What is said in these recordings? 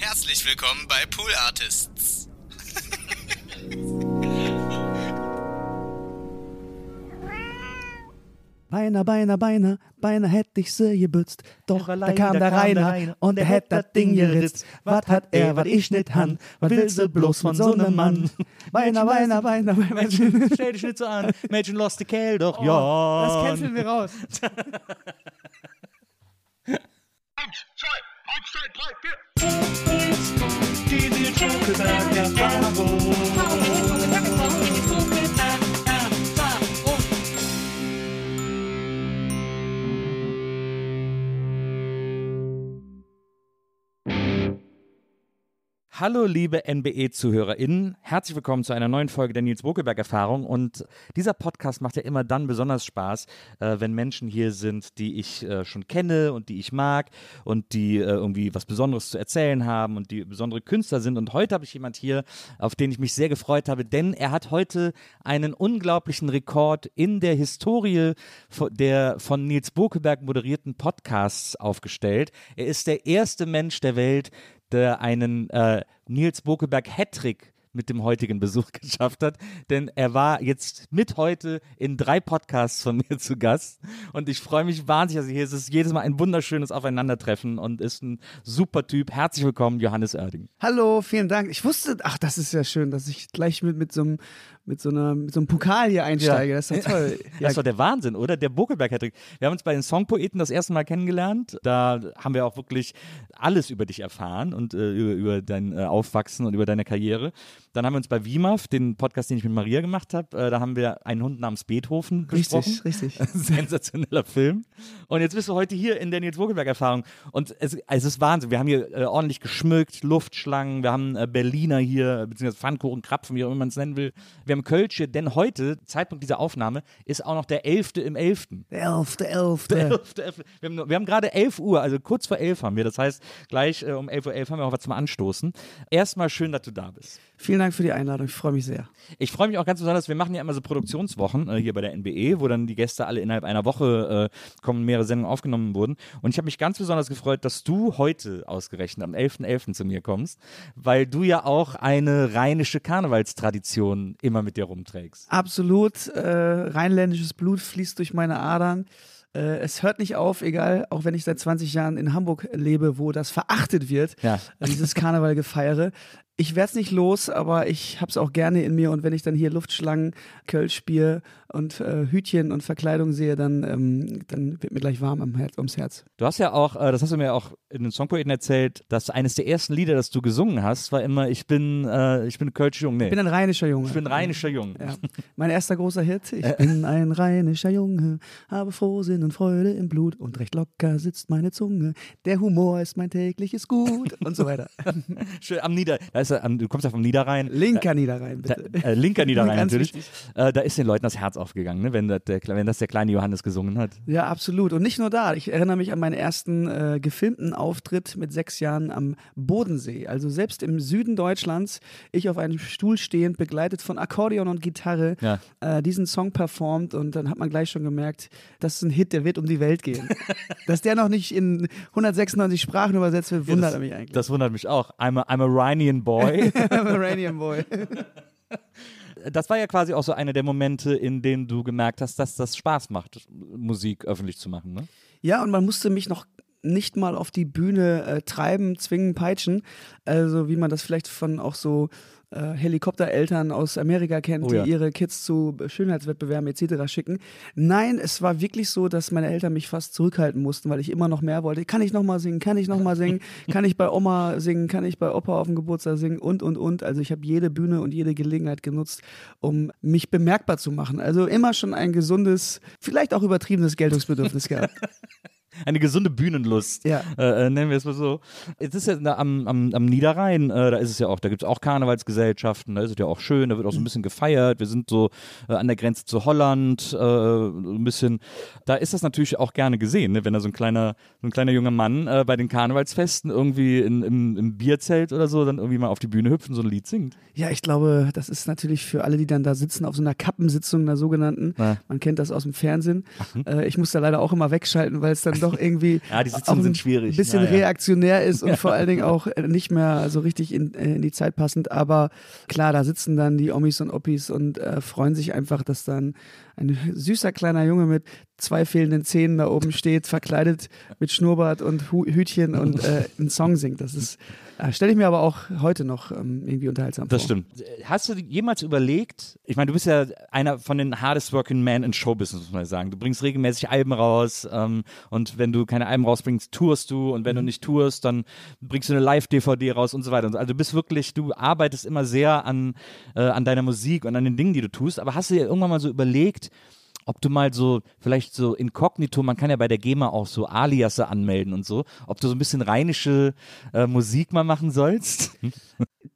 Herzlich willkommen bei Pool Artists. Beiner, Beiner, Beiner, Beiner hätte ich sie gebützt. Doch da kam der Rainer und der hätt das Ding geritzt. Was hat er, was ich nicht han? Was will sie bloß von so nem Mann? Beiner, Beiner, Beiner, Mädchen. Stell dich nicht so an. Mädchen lost the Kerl doch. ja. Das canceln wir raus. outside pipe here. It's, it's, it's, Hallo liebe NBE-ZuhörerInnen, herzlich willkommen zu einer neuen Folge der Nils Bokelberg-Erfahrung und dieser Podcast macht ja immer dann besonders Spaß, äh, wenn Menschen hier sind, die ich äh, schon kenne und die ich mag und die äh, irgendwie was Besonderes zu erzählen haben und die besondere Künstler sind. Und heute habe ich jemand hier, auf den ich mich sehr gefreut habe, denn er hat heute einen unglaublichen Rekord in der Historie der von Nils Bokelberg moderierten Podcasts aufgestellt. Er ist der erste Mensch der Welt, der einen äh, Nils Bokelberg Hattrick mit dem heutigen Besuch geschafft hat, denn er war jetzt mit heute in drei Podcasts von mir zu Gast und ich freue mich wahnsinnig, dass er hier ist. Es jedes Mal ein wunderschönes Aufeinandertreffen und ist ein super Typ. Herzlich willkommen, Johannes Oerding. Hallo, vielen Dank. Ich wusste, ach, das ist ja schön, dass ich gleich mit, mit, so, einem, mit, so, einer, mit so einem Pokal hier einsteige. Das ist doch toll. Das war der Wahnsinn, oder? Der Bokelberg Hattrick. Wir haben uns bei den Songpoeten das erste Mal kennengelernt. Da haben wir auch wirklich alles über dich erfahren und äh, über, über dein äh, Aufwachsen und über deine Karriere. Dann haben wir uns bei WIMAF, den Podcast, den ich mit Maria gemacht habe, äh, da haben wir einen Hund namens Beethoven besprochen. richtig, richtig. Sensationeller Film. Und jetzt bist du heute hier in der Nils Bokelberg-Erfahrung. Und es, es ist Wahnsinn. Wir haben hier äh, ordentlich geschmückt, Luftschlangen, wir haben äh, Berliner hier, beziehungsweise Pfannkuchen, Krapfen, wie auch immer man es nennen will. Wir haben Kölsche, denn heute, Zeitpunkt dieser Aufnahme, ist auch noch der 11. im 11. Der Elfte, Elfte. Der 11. Elfte. Wir haben, wir haben gerade 11 Uhr, also kurz vor 11 haben wir. Das heißt, gleich äh, um 11.11 Uhr 11 haben wir auch was zum Anstoßen. Erstmal schön, dass du da bist. Vielen Dank für die Einladung. Ich freue mich sehr. Ich freue mich auch ganz besonders, wir machen ja immer so Produktionswochen äh, hier bei der NBE, wo dann die Gäste alle innerhalb einer Woche äh, kommen, mehrere Sendungen aufgenommen wurden. Und ich habe mich ganz besonders gefreut, dass du heute ausgerechnet am 11.11. zu mir kommst, weil du ja auch eine rheinische Karnevalstradition immer mit dir rumträgst. Absolut. Äh, rheinländisches Blut fließt durch meine Adern. Äh, es hört nicht auf, egal, auch wenn ich seit 20 Jahren in Hamburg lebe, wo das verachtet wird, Ja. dieses Karnevalgefeiere. Ich werde es nicht los, aber ich habe es auch gerne in mir und wenn ich dann hier Luftschlangen, Kölschbier und äh, Hütchen und Verkleidung sehe, dann, ähm, dann wird mir gleich warm am Herz, ums Herz. Du hast ja auch, äh, das hast du mir auch in den Songpoeten erzählt, dass eines der ersten Lieder, das du gesungen hast, war immer Ich bin, äh, ich bin Kölsch Jung. Nee, Ich bin ein rheinischer Junge. ich bin rheinischer Jung. Ja. Mein erster großer Hit. Ich bin ein rheinischer Junge, habe Frohsinn und Freude im Blut und recht locker sitzt meine Zunge. Der Humor ist mein tägliches Gut und so weiter. Schön am Nieder, da ist er, am, du kommst ja vom Niederrhein. Linker Niederrhein, Da, bitte. äh, linker Niederrhein natürlich. Äh, da ist den Leuten das Herz aufgegangen, ne? wenn, das der, wenn das der kleine Johannes gesungen hat. Ja, absolut. Und nicht nur da. Ich erinnere mich an meinen ersten äh, gefilmten Auftritt mit sechs Jahren am Bodensee. Also selbst im Süden Deutschlands, ich auf einem Stuhl stehend, begleitet von Akkordeon und Gitarre, Ja. äh, diesen Song performt. Und dann hat man gleich schon gemerkt, das ist ein Hit, der wird um die Welt gehen. Dass der noch nicht in 196 Sprachen übersetzt wird, wundert das, mich eigentlich. Das wundert mich auch. I'm a, I'm a Rhinian Boy. Iranian Boy. das war ja quasi auch so einer der Momente, in denen du gemerkt hast, dass das Spaß macht, Musik öffentlich zu machen. Ne? Ja, und man musste mich noch nicht mal auf die Bühne äh, treiben, zwingen, peitschen. Also wie man das vielleicht von auch so äh, Helikoptereltern aus Amerika kennt, Oh ja. die ihre Kids zu Schönheitswettbewerben etc. schicken. Nein, es war wirklich so, dass meine Eltern mich fast zurückhalten mussten, weil ich immer noch mehr wollte. Kann ich noch mal singen? Kann ich noch mal singen? Kann ich bei Oma singen? Kann ich bei Opa auf dem Geburtstag singen? Und, und, und. Also ich habe jede Bühne und jede Gelegenheit genutzt, um mich bemerkbar zu machen. Also immer schon ein gesundes, vielleicht auch übertriebenes Geltungsbedürfnis gehabt. Eine gesunde Bühnenlust, Ja. äh, äh, nennen wir es mal so. Es ist ja am, am, am Niederrhein, äh, da ist es ja auch, da gibt es auch Karnevalsgesellschaften, da ist es ja auch schön, da wird auch so ein bisschen gefeiert. Wir sind so äh, an der Grenze zu Holland, äh, so ein bisschen, da ist das natürlich auch gerne gesehen, ne? wenn da so ein kleiner, so ein kleiner junger Mann äh, bei den Karnevalsfesten irgendwie in, im, im Bierzelt oder so dann irgendwie mal auf die Bühne hüpft und so ein Lied singt. Ja, ich glaube, das ist natürlich für alle, die dann da sitzen, auf so einer Kappensitzung, einer sogenannten. Ja. Man kennt das aus dem Fernsehen. Äh, ich muss da leider auch immer wegschalten, weil es dann doch irgendwie Ja, die Sitzungen auch sind ein schwierig. bisschen Ja, ja. reaktionär ist und vor allen Dingen auch äh, nicht mehr so richtig in, äh, in die Zeit passend. Aber klar, da sitzen dann die Omis und Oppis und äh, freuen sich einfach, dass dann ein süßer kleiner Junge mit zwei fehlenden Zähnen da oben steht, verkleidet mit Schnurrbart und Hu Hütchen und äh, einen Song singt. Das ist, äh, stelle ich mir aber auch heute noch ähm, irgendwie unterhaltsam Das vor. stimmt. Hast du jemals überlegt, ich meine, du bist ja einer von den hardest working men in Showbusiness, muss man sagen. Du bringst regelmäßig Alben raus ähm, und wenn du keine Alben rausbringst, tourst du und wenn du nicht tourst, dann bringst du eine Live-DVD raus und so weiter. Also du bist wirklich, du arbeitest immer sehr an, äh, an deiner Musik und an den Dingen, die du tust, aber hast du dir irgendwann mal so überlegt, ob du mal so, vielleicht so inkognito, man kann ja bei der GEMA auch so Aliasse anmelden und so, ob du so ein bisschen rheinische äh, Musik mal machen sollst?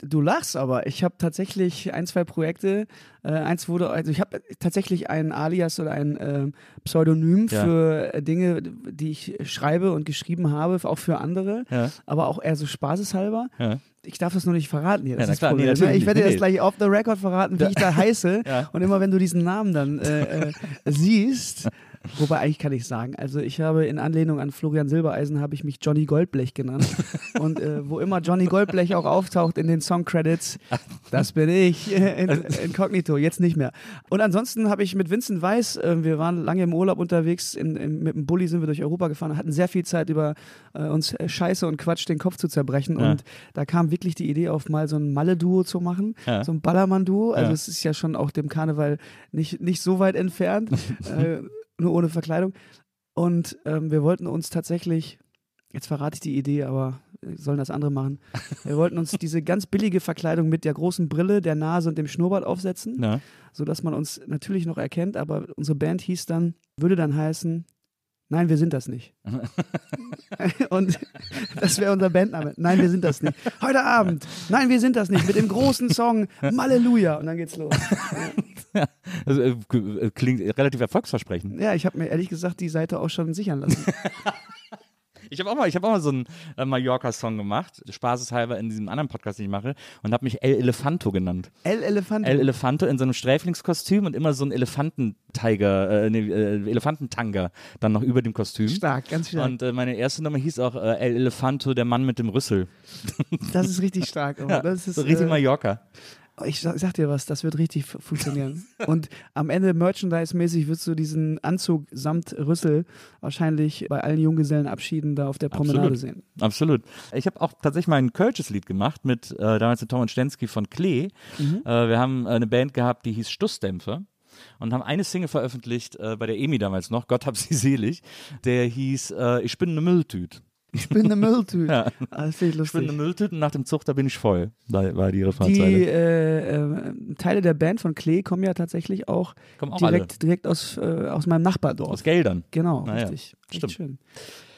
Du lachst aber. Ich habe tatsächlich ein, zwei Projekte. Äh, eins wurde, also ich habe tatsächlich ein Alias oder ein ähm, Pseudonym Ja. für äh, Dinge, die ich schreibe und geschrieben habe, auch für andere, Ja. aber auch eher so spaßeshalber. Ja. Ich darf das nur nicht verraten hier. Das ist klar, nee, Problem, ne? natürlich ich werde dir das gleich off the record verraten, wie ich da heiße. Und immer wenn du diesen Namen dann äh, äh, siehst, wobei eigentlich kann ich sagen, also ich habe in Anlehnung an Florian Silbereisen habe ich mich Johnny Goldblech genannt. Und äh, wo immer Johnny Goldblech auch auftaucht in den Song-Credits, das bin ich, äh, in, inkognito, jetzt nicht mehr. Und ansonsten habe ich mit Vincent Weiss, äh, wir waren lange im Urlaub unterwegs, in, in, mit dem Bulli sind wir durch Europa gefahren, hatten sehr viel Zeit über äh, uns äh, Scheiße und Quatsch den Kopf zu zerbrechen. Ja. Und da kam wirklich die Idee auf, mal so ein Malle-Duo zu machen, Ja. so ein Ballermann-Duo. Also Ja. es ist ja schon auch dem Karneval nicht, nicht so weit entfernt, äh, nur ohne Verkleidung. Und ähm, wir wollten uns tatsächlich, jetzt verrate ich die Idee, aber äh, sollen das andere machen. Wir wollten uns diese ganz billige Verkleidung mit der großen Brille, der Nase und dem Schnurrbart aufsetzen, Ja. sodass man uns natürlich noch erkennt, aber unsere Band hieß dann, würde dann heißen, Nein, wir sind das nicht. Und das wäre unser Bandname. Nein, wir sind das nicht. Heute Abend. Nein, wir sind das nicht. Mit dem großen Song Halleluja. Und dann geht's los. Also, äh, k- äh, klingt relativ erfolgsversprechend. Ja, ich habe mir ehrlich gesagt die Seite auch schon sichern lassen. Ich habe auch mal, ich habe auch mal so einen äh, Mallorca-Song gemacht, spaßeshalber in diesem anderen Podcast, den ich mache, und habe mich El Elefanto genannt. El Elefant. El Elefanto in so einem Sträflingskostüm und immer so ein Elefantentiger, äh, nee, äh, Elefantentanga dann noch über dem Kostüm. Stark, ganz stark. Und äh, meine erste Nummer hieß auch äh, El Elefanto, der Mann mit dem Rüssel. das ist richtig stark. aber das ist, so richtig äh, Mallorca. Ich sag, sag dir was, das wird richtig fu- funktionieren. Und am Ende Merchandise-mäßig wirst du diesen Anzug samt Rüssel wahrscheinlich bei allen Junggesellenabschieden da auf der Promenade Absolut. sehen. Absolut. Ich habe auch tatsächlich mal ein Kölsches Lied gemacht mit äh, damals mit Tom und Stensky von Klee. Mhm. Äh, wir haben äh, eine Band gehabt, die hieß Stussdämpfer und haben eine Single veröffentlicht äh, bei der EMI damals noch, Gott hab sie selig. Der hieß äh, Ich bin eine Mülltüte. Ich bin eine Mülltüte. Ja. Das ich Ich bin eine Mülltüte und nach dem Zug, da bin ich voll. War die Die Refrainzeile. äh, äh, Teile der Band von Klee kommen ja tatsächlich auch, auch direkt, direkt aus, äh, aus meinem Nachbardorf. Aus Geldern. Genau, Naja, richtig. Stimmt. schön.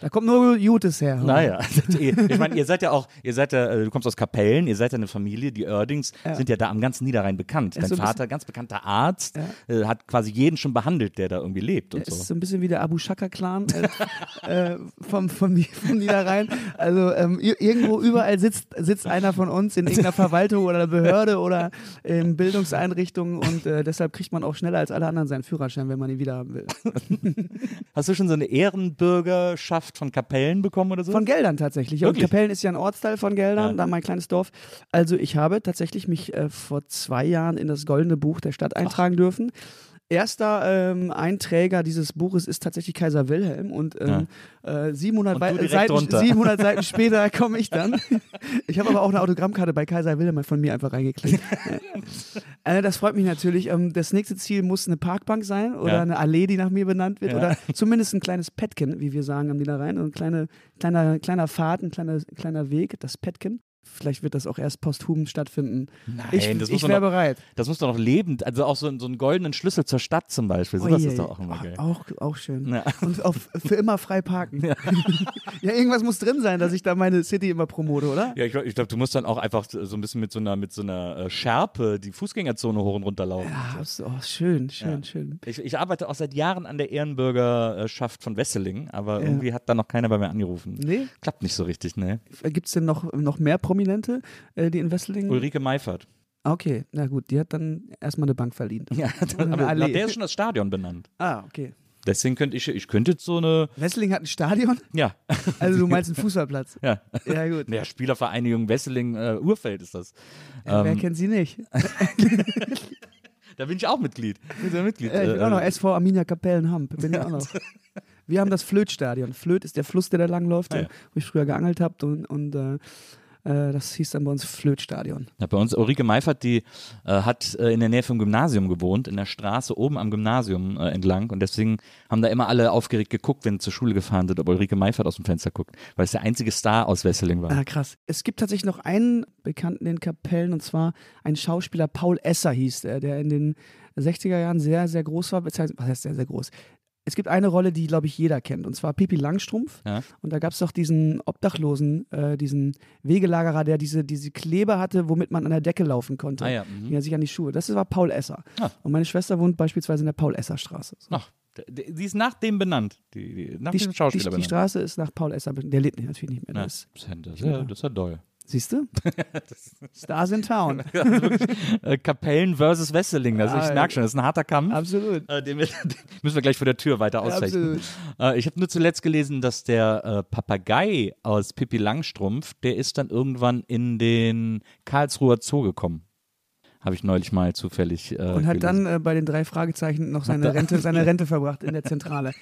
Da kommt nur Gutes her. Naja, ich meine, ihr seid ja auch, ihr seid ja, äh, du kommst aus Kapellen, ihr seid ja eine Familie, die Oerdings Ja. sind ja da am ganzen Niederrhein bekannt. Dein so Vater, ganz bekannter Arzt, äh, hat quasi jeden schon behandelt, der da irgendwie lebt und Es ist so. so ein bisschen wie der Abu Shaka-Clan äh, äh, vom, vom, vom Niederrhein. Also ähm, ir- irgendwo überall sitzt, sitzt einer von uns in irgendeiner Verwaltung oder Behörde oder in Bildungseinrichtungen und äh, deshalb kriegt man auch schneller als alle anderen seinen Führerschein, wenn man ihn wieder haben will. Hast du schon so eine Ehrenbürgerschaft von Kapellen bekommen oder so? Von Geldern tatsächlich. Und? Kapellen ist ja ein Ortsteil von Geldern, Ja. da mein kleines Dorf. Also ich habe tatsächlich mich äh, vor zwei Jahren in das Goldene Buch der Stadt eintragen dürfen. Erster ähm, Einträger dieses Buches ist tatsächlich Kaiser Wilhelm und ähm, äh, 700, Und du Wei- direkt Seiten, drunter. 700 Seiten später komme ich dann. Ich habe aber auch eine Autogrammkarte bei Kaiser Wilhelm von mir einfach reingeklickt. äh, das freut mich natürlich. Ähm, das nächste Ziel muss eine Parkbank sein oder Ja. eine Allee, die nach mir benannt wird Ja. oder zumindest ein kleines Petken, wie wir sagen am Niederrhein. Ein kleine, kleiner, kleiner Pfad, ein kleiner, kleiner Weg, das Petken. Vielleicht wird das auch erst posthum stattfinden. Nein, ich das ich wäre bereit. Das muss doch noch lebend, also auch so, so einen goldenen Schlüssel zur Stadt zum Beispiel. Sowas Ui, ist doch auch immer geil. Auch, auch schön. Ja. Und auf, für immer frei parken. Ja. irgendwas muss drin sein, dass ich da meine City immer promote, oder? Ja, ich, ich glaube, du musst dann auch einfach so ein bisschen mit so einer, mit so einer äh, Schärpe die Fußgängerzone hoch und runter laufen. Ja, so, oh, schön, schön, schön. Ich, ich arbeite auch seit Jahren an der Ehrenbürgerschaft von Wesseling, aber Ja. irgendwie hat da noch keiner bei mir angerufen. Nee? Klappt nicht so richtig, ne? Gibt es denn noch, noch mehr Prominente, äh, die in Wesseling? Ulrike Meifert. Okay, na gut, die hat dann erstmal eine Bank verdient. Ja, eine aber nach der ist schon das Stadion benannt. Ah, okay. Deswegen könnte ich, ich könnte jetzt so eine, Wesseling hat ein Stadion? ja, Also du meinst einen Fußballplatz? ja. Ja, gut. Der Spielervereinigung Wesseling äh, Urfeld ist das. Ja, wer Ähm, kennt sie nicht? Da bin ich auch Mitglied. Bin ja Mitglied. Ja, ich bin Äh, auch noch äh, SV Arminia Kapellenhamp. Bin ich auch noch. Wir haben das Flötstadion. Flöt ist der Fluss, der da langläuft, Ah, ja. wo ich früher geangelt habe. Und, und äh, äh, das hieß dann bei uns Flötstadion. Ja, bei uns, Ulrike Meifert, die äh, hat äh, in der Nähe vom Gymnasium gewohnt, in der Straße oben am Gymnasium äh, entlang. Und deswegen haben da immer alle aufgeregt geguckt, wenn zur Schule gefahren sind, ob Ulrike Meifert aus dem Fenster guckt, weil es der einzige Star aus Wesseling war. Ah, krass. Es gibt tatsächlich noch einen Bekannten in Kapellen, und zwar ein Schauspieler, Paul Esser hieß der, der in den 60er Jahren sehr, sehr groß war. Was heißt sehr, sehr groß? Es gibt eine Rolle, die, glaube ich, jeder kennt, und zwar Pippi Langstrumpf. Ja. Und da gab es doch diesen Obdachlosen, äh, diesen Wegelagerer, der diese, diese Kleber hatte, womit man an der Decke laufen konnte. Ah ja, mhm. Die hat sich an die Schuhe. Das war Paul Esser. Ah. Und meine Schwester wohnt beispielsweise in der Paul-Esser-Straße. So. Ach, die ist nach dem benannt. Die, die, nach Die, dem die, Schauspieler die benannt. Straße ist nach Paul Esser benannt. Der lebt natürlich nicht mehr. Ja, Das, ja, das, ist ja, das ist ja doll. Siehst du? Stars in Town. Äh, Kapellen versus Wesseling, das, Ah, ich merke schon, das ist ein harter Kampf. Absolut. Äh, den, den müssen wir gleich vor der Tür weiter ausfechten. Äh, ich habe nur zuletzt gelesen, dass der äh, Papagei aus Pippi Langstrumpf, der ist dann irgendwann in den Karlsruher Zoo gekommen. Habe ich neulich mal zufällig Und hat gelesen. dann bei den drei Fragezeichen noch seine Rente, seine Rente verbracht in der Zentrale.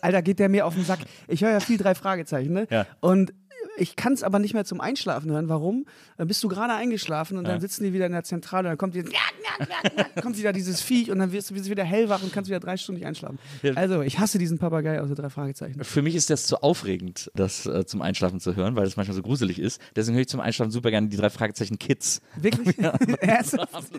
Alter, geht der mir auf den Sack. Ich höre ja viel drei Fragezeichen, ne? Ja. Und ich kann es aber nicht mehr zum Einschlafen hören. Warum? Dann bist du gerade eingeschlafen und dann Ja. sitzen die wieder in der Zentrale und dann kommt, die, kommt wieder dieses Viech und dann wirst du wieder hellwach und kannst wieder drei Stunden nicht einschlafen. Ja. Also, ich hasse diesen Papagei aus der drei Fragezeichen. Für mich ist das zu aufregend, das äh, zum Einschlafen zu hören, weil das manchmal so gruselig ist. Deswegen höre ich zum Einschlafen super gerne die drei Fragezeichen Kids. Wirklich? Ernsthaft?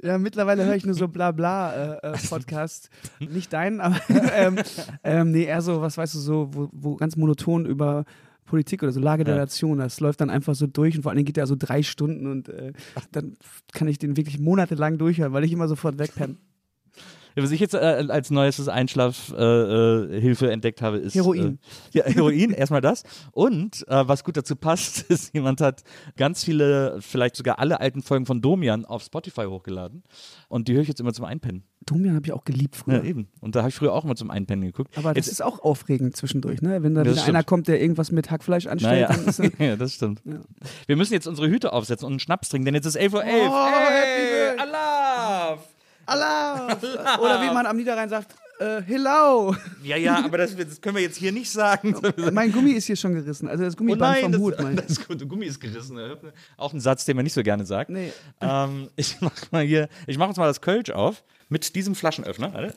Ja, mittlerweile höre ich nur so Blabla-Podcasts. Nicht deinen, aber ähm, ähm, nee, eher so, was weißt du, so, wo, wo ganz monoton über Politik oder so Lage der Ja. Nation, das läuft dann einfach so durch und vor allen Dingen geht der so drei Stunden und äh, dann kann ich den wirklich monatelang durchhören, weil ich immer sofort wegpenne. Was ich jetzt äh, als neuestes Einschlafhilfe äh, Hilfe entdeckt habe, ist Heroin. Äh, ja, Heroin, erstmal das. Und äh, was gut dazu passt, ist, jemand hat ganz viele, vielleicht sogar alle alten Folgen von Domian auf Spotify hochgeladen. Und die höre ich jetzt immer zum Einpennen. Domian habe ich auch geliebt früher. Ja, eben. Und da habe ich früher auch immer zum Einpennen geguckt. Aber das jetzt, ist auch aufregend zwischendurch, ne? Wenn da wieder stimmt. einer kommt, der irgendwas mit Hackfleisch anstellt, naja, dann ist er, ja, das stimmt. Ja. Wir müssen jetzt unsere Hüte aufsetzen und einen Schnaps trinken, denn jetzt ist 11.11 Uhr. Oh, hey, happy Allah! Allah! Oder wie man am Niederrhein sagt, äh, hello! Ja, ja, aber das, das können wir jetzt hier nicht sagen. mein Gummi ist hier schon gerissen, also das Oh Gummiband nein, vom das, Hut, mein. das Gummi ist gerissen. Auch ein Satz, den man nicht so gerne sagt. Nee. Ähm, ich mach mal hier, ich mache uns mal das Kölsch auf mit diesem Flaschenöffner. Warte.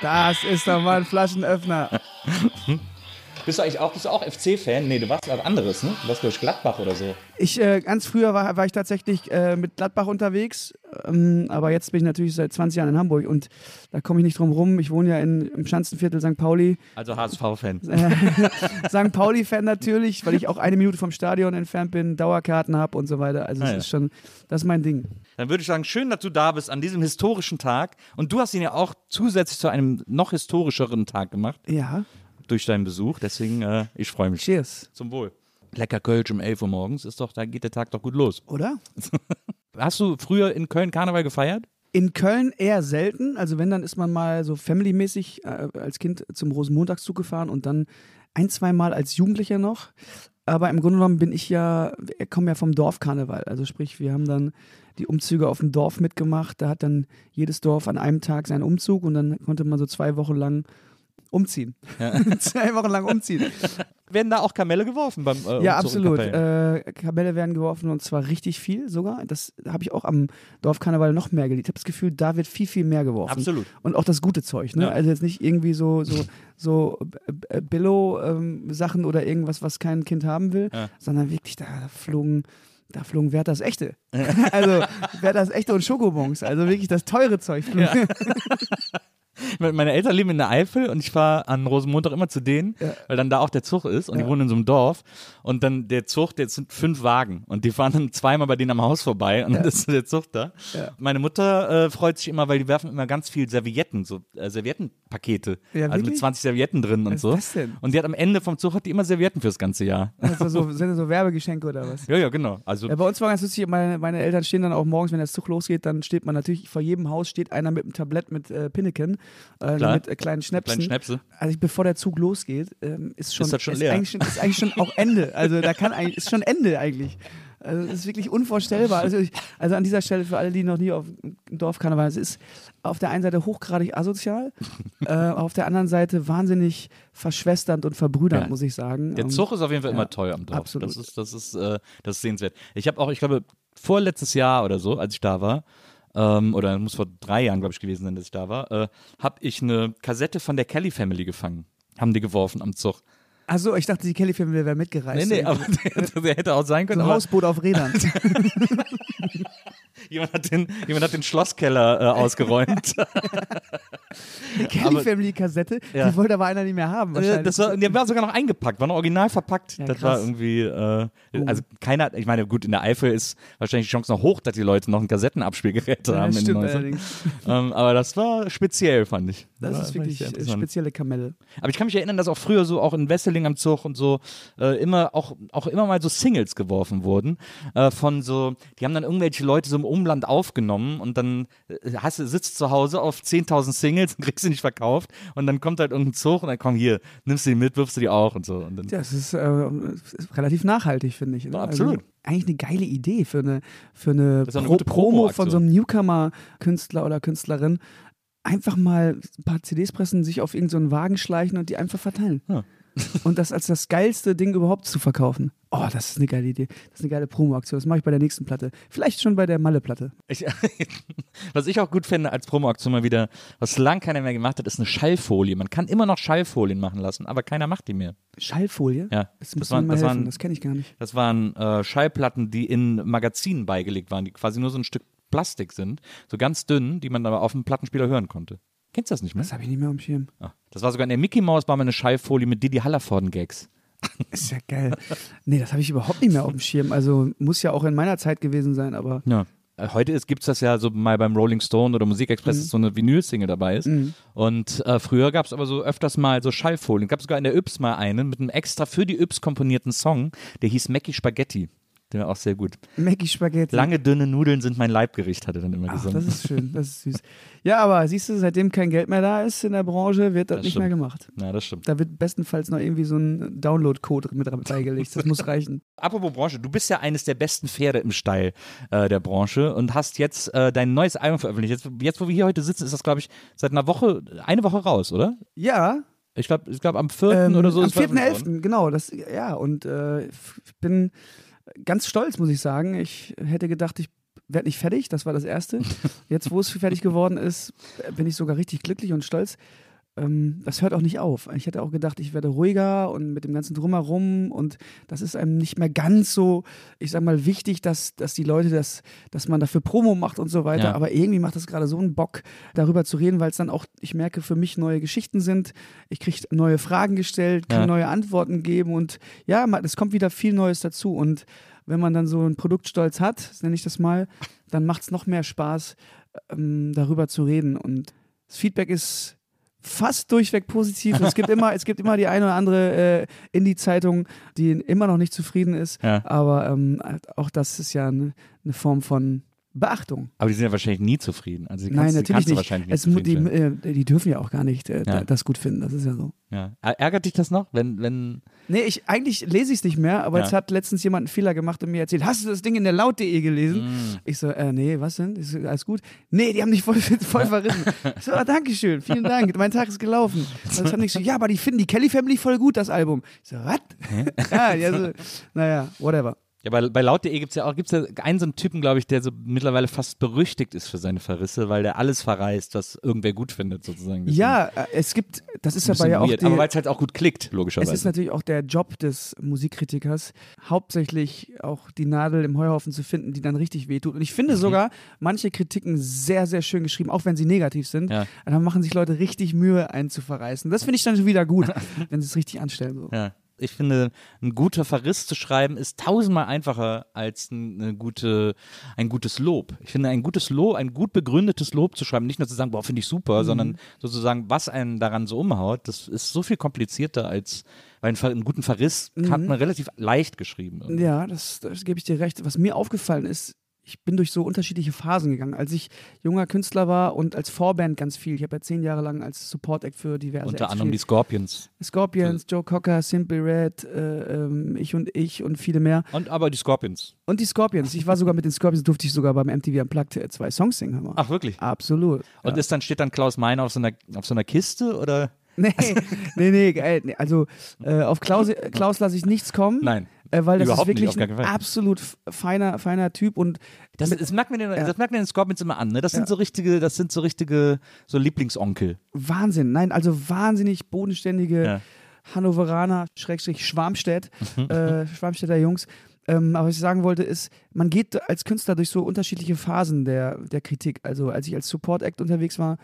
Das ist doch mal ein Flaschenöffner. Bist du eigentlich auch, bist du auch FC-Fan? Nee, du warst was anderes, ne? Du warst durch Gladbach oder so. Ich, äh, ganz früher war, war ich tatsächlich äh, mit Gladbach unterwegs, ähm, aber jetzt bin ich natürlich seit 20 Jahren in Hamburg und da komme ich nicht drum rum. Ich wohne ja in, im Schanzenviertel St. Pauli. Also HSV-Fan. St. Pauli-Fan natürlich, weil ich auch eine Minute vom Stadion entfernt bin, Dauerkarten habe und so weiter. Also, Ah, es ja. ist schon, das ist mein Ding. Dann würde ich sagen, schön, dass du da bist an diesem historischen Tag. Und du hast ihn ja auch zusätzlich zu einem noch historischeren Tag gemacht Ja, durch deinen Besuch. Deswegen, äh, ich freue mich. cheers. Zum Wohl. Lecker Kölsch um 11 Uhr morgens, ist doch, da geht der Tag doch gut los. Oder? Hast du früher in Köln Karneval gefeiert? In Köln eher selten. Also wenn, dann ist man mal so familymäßig äh, als Kind zum Rosenmontagszug gefahren und dann ein, zwei Mal als Jugendlicher noch. Aber im Grunde genommen bin ich ja, wir kommen ja vom Dorfkarneval. Also sprich, wir haben dann die Umzüge auf dem Dorf mitgemacht. Da hat dann jedes Dorf an einem Tag seinen Umzug und dann konnte man so zwei Wochen lang umziehen. zwei Wochen lang umziehen. Werden da auch Kamelle geworfen beim äh, Ja, absolut. Äh, Kamelle werden geworfen und zwar richtig viel sogar. Das habe ich auch am Dorfkarneval noch mehr geliebt. Ich habe das Gefühl, da wird viel, viel mehr geworfen. Absolut. Und auch das gute Zeug. Ne? Ja. Also jetzt nicht irgendwie so, so, so äh, Billo-Sachen oder irgendwas, was kein Kind haben will, Ja. sondern wirklich, da flogen. Da flogen Werthers Echte. also Werthers Echte und Schokobons. Also wirklich das teure Zeug. flog. Me- Meine Eltern leben in der Eifel und ich fahre an Rosenmontag immer zu denen, weil dann da auch der Zug ist und die Ja. wohnen in so einem Dorf. Und dann der Zug, der sind fünf Wagen und die fahren dann zweimal bei denen am Haus vorbei und dann ist der Zug da. Ja. Meine Mutter äh, freut sich immer, weil die werfen immer ganz viel Servietten, so äh, Serviettenpakete. Ja, also mit wirklich? 20 Servietten drin und Was so. ist das denn? Und die hat am Ende vom Zug hat die immer Servietten fürs ganze Jahr. Also so, sind das so Werbegeschenke oder was? Ja, ja, genau. Also Ja, bei uns war ganz lustig, meine, meine Eltern stehen dann auch morgens, wenn der Zug losgeht, dann steht man natürlich, vor jedem Haus steht einer mit einem Tablett mit äh, Pinneken, äh, mit äh, kleinen Schnäpsen. kleine Schnäpse. Also ich, bevor der Zug losgeht, ähm, ist schon, Ist das schon ist? Eigentlich ist eigentlich schon auch Ende. Also da kann eigentlich, ist schon Ende eigentlich. Also das ist wirklich unvorstellbar. Also, ich, also an dieser Stelle für alle, die noch nie auf dem Dorfkarneval, es ist auf der einen Seite hochgradig asozial, äh, auf der anderen Seite wahnsinnig verschwesternd und verbrüdernd, Ja. muss ich sagen. Der Ähm, Zug ist auf jeden Fall ja, immer teuer am Dorf. absolut. Das ist, das ist, äh, das ist sehenswert. Ich habe auch, ich glaube, vorletztes Jahr oder so, als ich da war, ähm, oder muss vor drei Jahren, glaube ich, gewesen sein, dass ich da war, äh, habe ich eine Kassette von der Kelly Family gefangen. Haben die geworfen am Zug. Achso, ich dachte, die Kelly-Family wäre mitgereist. Nee, nee, aber der, der hätte auch sein können. so ein Hausboot auf Rädern. jemand, hat den, jemand hat den Schlosskeller äh, ausgeräumt. Die Kelly-Family-Kassette, Ja. die wollte aber einer nicht mehr haben. Äh, Wahrscheinlich. das war, der war sogar noch eingepackt, war noch original verpackt. Ja, das krass. War irgendwie, äh, also keiner, ich meine, gut, in der Eifel ist wahrscheinlich die Chance noch hoch, dass die Leute noch ein Kassettenabspielgerät ja, haben. stimmt 90ern. allerdings. ähm, aber das war speziell, fand ich. Das war, ist wirklich sehr äh, spezielle Kamelle. Aber ich kann mich erinnern, dass auch früher so auch in Wesseling am Zug und so äh, immer auch, auch immer mal so Singles geworfen wurden äh, von so, die haben dann irgendwelche Leute so im Umland aufgenommen und dann äh, hast sitzt zu Hause auf 10.000 Singles und kriegst sie nicht verkauft und dann kommt halt irgendein Zug und dann komm hier, nimmst du die mit, wirfst du die auch und so. Und dann, Ja, es ist, äh, ist relativ nachhaltig, finde ich. ne? Ja, absolut. Also, eigentlich eine geile Idee für eine, für eine, eine Pro gute Promo Promo-Aktion. von so einem Newcomer-Künstler oder Künstlerin. Einfach mal ein paar CDs pressen, sich auf irgendeinen Wagen schleichen und die einfach verteilen. Ja. Und das als das geilste Ding überhaupt zu verkaufen. Oh, das ist eine geile Idee. Das ist eine geile Promo-Aktion. Das mache ich bei der nächsten Platte. Vielleicht schon bei der Malle-Platte. Was ich auch gut finde als Promo-Aktion mal wieder, was lang keiner mehr gemacht hat, ist eine Schallfolie. Man kann immer noch Schallfolien machen lassen, aber keiner macht die mehr. Schallfolie? Ja, Das muss das waren- das waren- das kenne ich gar nicht. Das waren äh, Schallplatten, die in Magazinen beigelegt waren, die quasi nur so ein Stück Plastik sind, so ganz dünn, die man aber auf dem Plattenspieler hören konnte. Kennst du das nicht mehr? Das habe ich nicht mehr am Schirm. Ah, das war sogar in der Mickey Mouse war mal eine Schallfolie mit Didi Hallervorden-Gags. Ist ja geil. Nee, das habe ich überhaupt nicht mehr auf dem Schirm. Also muss ja auch in meiner Zeit gewesen sein, aber Ja. Äh, Heute gibt es das ja so mal beim Rolling Stone oder Musikexpress, dass so eine Vinyl-Single dabei ist. Und äh, früher gab es aber so öfters mal so Schallfolien. Gab sogar in der Yps mal einen mit einem extra für die Yps komponierten Song, der hieß Mackie Spaghetti. Der war auch sehr gut. Mackie Spaghetti. Lange, dünne Nudeln sind mein Leibgericht, hat er dann immer Ach, gesungen. das ist schön, das ist süß. Ja, aber siehst du, seitdem kein Geld mehr da ist in der Branche, wird das, Das nicht stimmt. mehr gemacht. ja, das stimmt. Da wird bestenfalls noch irgendwie so ein Download-Code mit beigelegt. Das muss reichen. Apropos Branche, du bist ja eines der besten Pferde im Stall äh, der Branche und hast jetzt äh, dein neues Album veröffentlicht. Jetzt, jetzt, wo wir hier heute sitzen, ist das, glaube ich, seit einer Woche, eine Woche raus, oder? Ja, Ich glaube, ich glaub, am 4. ähm, oder so am ist veröffentlicht worden. 4.11., genau. Das, ja, und äh, ich bin ganz stolz, muss ich sagen. Ich hätte gedacht, ich werde nicht fertig, das war das Erste. Jetzt, wo es fertig geworden ist, bin ich sogar richtig glücklich und stolz. Ähm, das hört auch nicht auf. Ich hätte auch gedacht, ich werde ruhiger und mit dem ganzen Drumherum und das ist einem nicht mehr ganz so, ich sag mal, wichtig, dass, dass die Leute das, dass man dafür Promo macht und so weiter. Ja. Aber irgendwie macht das gerade so einen Bock, darüber zu reden, weil es dann auch, ich merke, für mich neue Geschichten sind. Ich kriege neue Fragen gestellt, kann Ja. neue Antworten geben und ja, es kommt wieder viel Neues dazu. Und wenn man dann so einen Produktstolz hat, nenne ich das mal, dann macht es noch mehr Spaß, ähm, darüber zu reden. Und das Feedback ist fast durchweg positiv. Es gibt immer, es gibt immer die eine oder andere äh, Indie-Zeitung, die immer noch nicht zufrieden ist. Ja. Aber ähm, auch das ist ja eine, eine Form von Beachtung. Aber die sind ja wahrscheinlich nie zufrieden. Also Nein, kannst, die natürlich nicht. wahrscheinlich nicht Es, die, äh, die dürfen ja auch gar nicht äh, Ja. das gut finden. Das ist ja so. ja. Ärgert dich das noch, wenn, wenn Nee, ich, eigentlich lese ich es nicht mehr, aber Ja. jetzt hat letztens jemand einen Fehler gemacht und mir erzählt, hast du das Ding in der Laut.de gelesen? Mm. Ich so, äh, nee, was denn? Ist alles gut? Nee, die haben dich voll, voll verrissen. Ich so, ah, danke schön, vielen Dank, mein Tag ist gelaufen. Und dann ich so, ja, aber die finden die Kelly Family voll gut, das Album. Ich so, was? ja, ja, so, naja, whatever. Ja, bei, bei laut.de gibt es ja auch gibt's ja einen so einen Typen, glaube ich, der so mittlerweile fast berüchtigt ist für seine Verrisse, weil der alles verreißt, was irgendwer gut findet, sozusagen. Ja, äh, es gibt, das ist aber ja auch weird, die, aber weil es halt auch gut klickt, Es logischerweise. ist natürlich auch der Job des Musikkritikers, hauptsächlich auch die Nadel im Heuhaufen zu finden, die dann richtig wehtut. Und ich Mhm. finde sogar manche Kritiken sehr, sehr schön geschrieben, auch wenn sie negativ sind. Ja. Dann machen sich Leute richtig Mühe, einen zu verreißen. Das finde ich dann wieder gut, wenn sie es richtig anstellen. So. Ja. Ich finde, ein guter Verriss zu schreiben ist tausendmal einfacher als ein, eine gute, ein gutes Lob. Ich finde, ein gutes Lob, ein gut begründetes Lob zu schreiben, nicht nur zu sagen, boah, finde ich super, sondern sozusagen, was einen daran so umhaut, das ist so viel komplizierter als, weil einen, einen guten Verriss hat man relativ leicht geschrieben. irgendwie. Ja, das, das gebe ich dir recht. Was mir aufgefallen ist, ich bin durch so unterschiedliche Phasen gegangen. Als ich junger Künstler war und als Vorband ganz viel. Ich habe ja zehn Jahre lang als Support-Act für diverse Unter Acts anderem die. Scorpions. Scorpions, Joe Cocker, Simple Red, äh, ähm, ich und ich und viele mehr. Und aber die Scorpions. Und die Scorpions. Ich war sogar mit den Scorpions, durfte ich sogar beim MTV Unplugged äh, zwei Songs singen. Hör mal. Ach, wirklich? Absolut. Und ist dann, steht dann Klaus Meiner auf so einer, auf so einer Kiste oder? Nee, nee, nee, geil. Nee, also äh, auf Klaus, Klaus lasse ich nichts kommen. Nein. Äh, weil das Überhaupt ist nicht, wirklich gar ein absolut feiner, feiner Typ und Das, das, merkt man den, das merkt man den Scorpions immer an, ne? Das sind Ja. so richtige, das sind so richtige, so Lieblingsonkel. Wahnsinn. Nein, also wahnsinnig bodenständige Ja. Hannoveraner, Schrägstrich Schwarmstedt, äh, Schwarmstädter Jungs. Ähm, aber was ich sagen wollte, ist, man geht als Künstler durch so unterschiedliche Phasen der, der Kritik. Also als ich als Support-Act unterwegs war,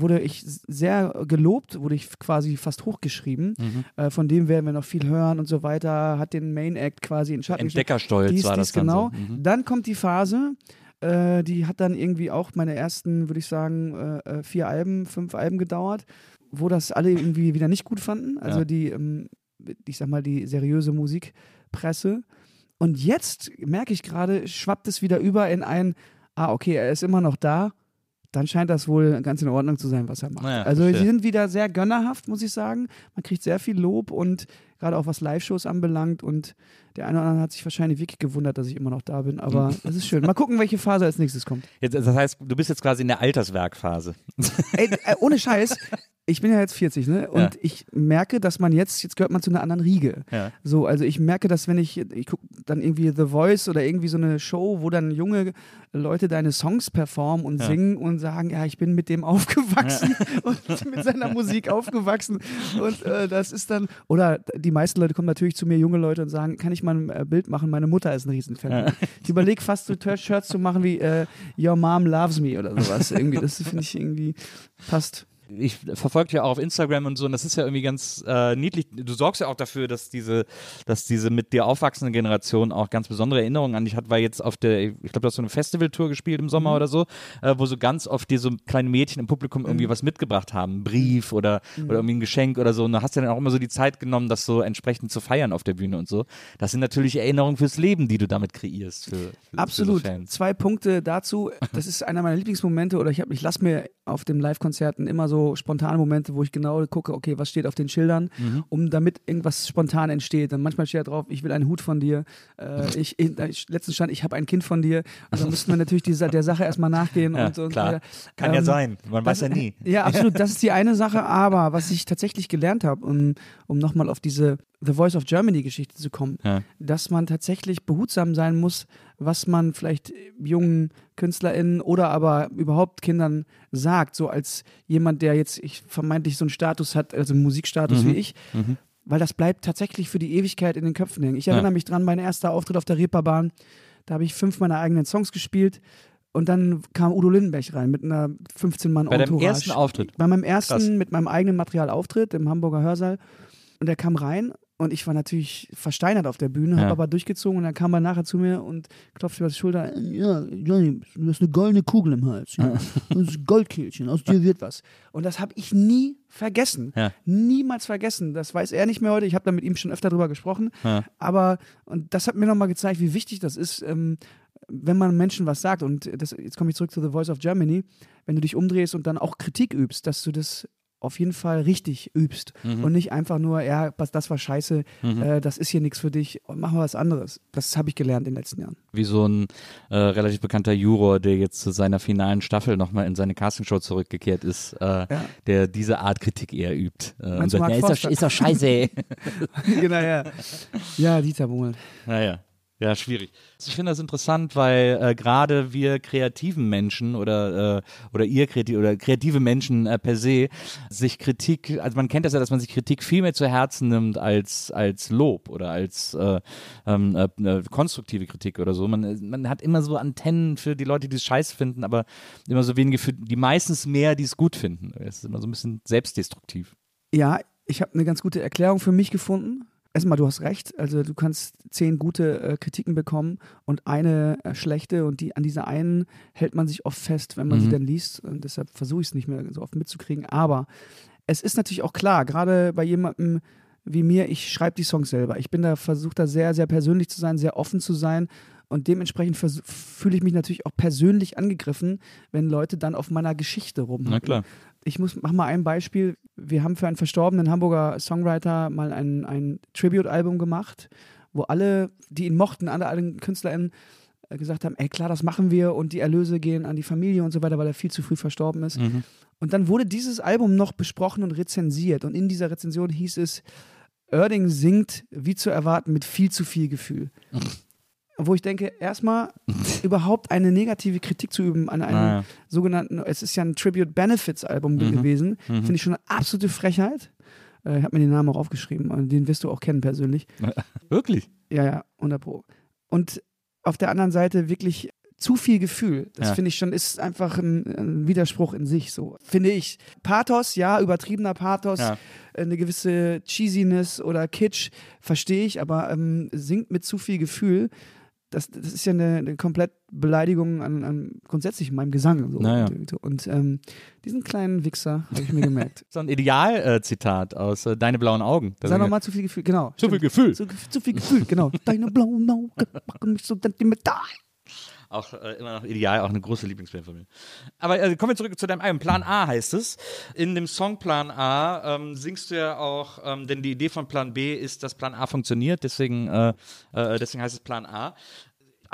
wurde ich sehr gelobt, wurde ich quasi fast hochgeschrieben. Mhm. Äh, von dem werden wir noch viel hören und so weiter. Hat den Main-Act quasi in Schatten. Entdeckerstolz Dies, war dies, das dann genau. Mhm. Dann kommt die Phase, äh, die hat dann irgendwie auch meine ersten, würde ich sagen, äh, äh, vier Alben, fünf Alben gedauert, wo das alle irgendwie wieder nicht gut fanden. Also Ja. die, ähm, ich sag mal, die seriöse Musikpresse. Und jetzt merke ich gerade, schwappt es wieder über in ein, ah, okay, er ist immer noch da. Dann scheint das wohl ganz in Ordnung zu sein, was er macht. Naja, also verstehe. sie sind wieder sehr gönnerhaft, muss ich sagen. Man kriegt sehr viel Lob und gerade auch was Live-Shows anbelangt. Und der eine oder andere hat sich wahrscheinlich wirklich gewundert, dass ich immer noch da bin. Aber das ist schön. Mal gucken, welche Phase als nächstes kommt. Jetzt, das heißt, du bist jetzt quasi in der Alterswerkphase. Ey, äh, ohne Scheiß. Ich bin ja jetzt 40, ne? Und Ja. ich merke, dass man jetzt, jetzt gehört man zu einer anderen Riege. Ja. So, also ich merke, dass wenn ich, ich gucke dann irgendwie The Voice oder irgendwie so eine Show, wo dann junge Leute deine Songs performen und Ja. singen und sagen, ja, ich bin mit dem aufgewachsen und mit seiner Musik aufgewachsen. Und äh, das ist dann, oder die meisten Leute kommen natürlich zu mir, junge Leute, und sagen, kann ich mal ein äh, Bild machen? Meine Mutter ist ein Riesenfan. Ich überlege fast so Shirts zu machen wie äh, Your Mom Loves Me oder sowas. Irgendwie, das finde ich irgendwie passt. Ich verfolge dich ja auch auf Instagram und so, und das ist ja irgendwie ganz äh, niedlich. Du sorgst ja auch dafür, dass diese, dass diese mit dir aufwachsende Generation auch ganz besondere Erinnerungen an dich hat, weil jetzt auf der, ich glaube, du hast so eine Festivaltour gespielt im Sommer oder so, äh, wo so ganz oft dir so kleine Mädchen im Publikum irgendwie was mitgebracht haben, einen Brief oder, oder irgendwie ein Geschenk oder so. Und da hast du dann auch immer so die Zeit genommen, das so entsprechend zu feiern auf der Bühne und so. Das sind natürlich Erinnerungen fürs Leben, die du damit kreierst. Für, für, Absolut. Für so. Zwei Punkte dazu. Das ist einer meiner Lieblingsmomente oder ich, hab- ich lasse mir auf den Live-Konzerten immer so spontane Momente, wo ich genau gucke, okay, was steht auf den Schildern, Mhm. um damit irgendwas spontan entsteht. Dann manchmal steht da drauf, ich will einen Hut von dir. Äh, ich, ich, letztens stand, ich habe ein Kind von dir. Dann müssten wir natürlich dieser, der Sache erstmal nachgehen. Ja, und, so und so klar. weiter. Kann ja Ähm, sein. Man weiß ja nie. Ja, absolut. Das ist die eine Sache. Aber was ich tatsächlich gelernt habe, um, um nochmal auf diese The Voice of Germany Geschichte zu kommen, Ja. dass man tatsächlich behutsam sein muss, was man vielleicht jungen KünstlerInnen oder aber überhaupt Kindern sagt, so als jemand, der jetzt ich, vermeintlich so einen Status hat, also einen Musikstatus Mhm. wie ich. Weil das bleibt tatsächlich für die Ewigkeit in den Köpfen hängen. Ich Ja. erinnere mich dran, mein erster Auftritt auf der Reeperbahn, da habe ich fünf meiner eigenen Songs gespielt und dann kam Udo Lindenberg rein mit einer 15 Mann Bei deinem ersten Auftritt? Bei meinem ersten Krass. mit meinem eigenen Material Auftritt im Hamburger Hörsaal und er kam rein und ich war natürlich versteinert auf der Bühne, Ja. habe aber durchgezogen und dann kam er nachher zu mir und klopfte mir auf die Schulter. Ja, Johnny, du hast eine goldene Kugel im Hals. Ja. Das Goldkehlchen, aus dir wird was. Und das habe ich nie vergessen. Ja. Niemals vergessen. Das weiß er nicht mehr heute. Ich habe da mit ihm schon öfter drüber gesprochen. Ja. Aber, und das hat mir nochmal gezeigt, wie wichtig das ist, ähm, wenn man Menschen was sagt, und das, jetzt komme ich zurück zu The Voice of Germany, wenn du dich umdrehst und dann auch Kritik übst, dass du das auf jeden Fall richtig übst Mhm. und nicht einfach nur, ja, was, das war scheiße, äh, das ist hier nichts für dich, mach mal was anderes. Das habe ich gelernt in den letzten Jahren. Wie so ein äh, relativ bekannter Juror, der jetzt zu seiner finalen Staffel nochmal in seine Castingshow zurückgekehrt ist, äh, der diese Art Kritik eher übt. Äh, und sagt, ja, ist, Forster? doch, ist doch scheiße. genau, ja. Ja, Dieter Bohlen. Naja. Ja, schwierig. Ich finde das interessant, weil äh, gerade wir kreativen Menschen oder, äh, oder ihr kreativ oder kreative Menschen äh, per se sich Kritik, also man kennt das ja, dass man sich Kritik viel mehr zu Herzen nimmt als, als Lob oder als äh, ähm, äh, äh, konstruktive Kritik oder so. Man, man hat immer so Antennen für die Leute, die es scheiße finden, aber immer so wenige für die meistens mehr, die es gut finden. Es ist immer so ein bisschen selbstdestruktiv. Ja, ich habe eine ganz gute Erklärung für mich gefunden. Erstmal, du hast recht. Also du kannst zehn gute äh, Kritiken bekommen und eine äh, schlechte und die an dieser einen hält man sich oft fest, wenn man sie dann liest. Und deshalb versuche ich es nicht mehr so oft mitzukriegen. Aber es ist natürlich auch klar, gerade bei jemandem wie mir, ich schreibe die Songs selber. Ich bin da versucht, da sehr, sehr persönlich zu sein, sehr offen zu sein. Und dementsprechend fühle ich mich natürlich auch persönlich angegriffen, wenn Leute dann auf meiner Geschichte rumhacken. Na klar. Ich muss, mach mal ein Beispiel. Wir haben für einen verstorbenen Hamburger Songwriter mal ein, ein Tribute-Album gemacht, wo alle, die ihn mochten, alle, alle KünstlerInnen äh, gesagt haben, ey klar, das machen wir und die Erlöse gehen an die Familie und so weiter, weil er viel zu früh verstorben ist. Und dann wurde dieses Album noch besprochen und rezensiert und in dieser Rezension hieß es, Oerding singt, wie zu erwarten, mit viel zu viel Gefühl. Wo ich denke, erstmal überhaupt eine negative Kritik zu üben an einem Naja. sogenannten, es ist ja ein Tribute Benefits Album Mhm. gewesen, finde ich schon eine absolute Frechheit. Äh, Ich habe mir den Namen auch aufgeschrieben, und den wirst du auch kennen persönlich. Wirklich? Ja, ja, 100 Pro. Und auf der anderen Seite wirklich zu viel Gefühl. Das Ja. finde ich schon, ist einfach ein, ein Widerspruch in sich, so. Finde ich. Pathos, ja, übertriebener Pathos, Ja. eine gewisse Cheesiness oder Kitsch, verstehe ich, aber ähm, singt mit zu viel Gefühl. Das, das ist ja eine, eine komplett Beleidigung an, an grundsätzlich meinem Gesang. So. Naja. Und, und ähm, diesen kleinen Wichser habe ich mir gemerkt. So ein Ideal-Zitat aus äh, Deine blauen Augen. Sag nochmal zu viel Gefühl, genau. Zu viel stimmt. Gefühl. Zu, zu viel Gefühl, genau. Deine blauen Augen machen mich so sentimental. Auch äh, immer noch ideal, auch eine große Lieblingsband von mir. Aber äh, kommen wir zurück zu deinem Album. Plan A heißt es. In dem Song Plan A ähm, singst du ja auch, ähm, denn die Idee von Plan B ist, dass Plan A funktioniert, deswegen, äh, äh, deswegen heißt es Plan A.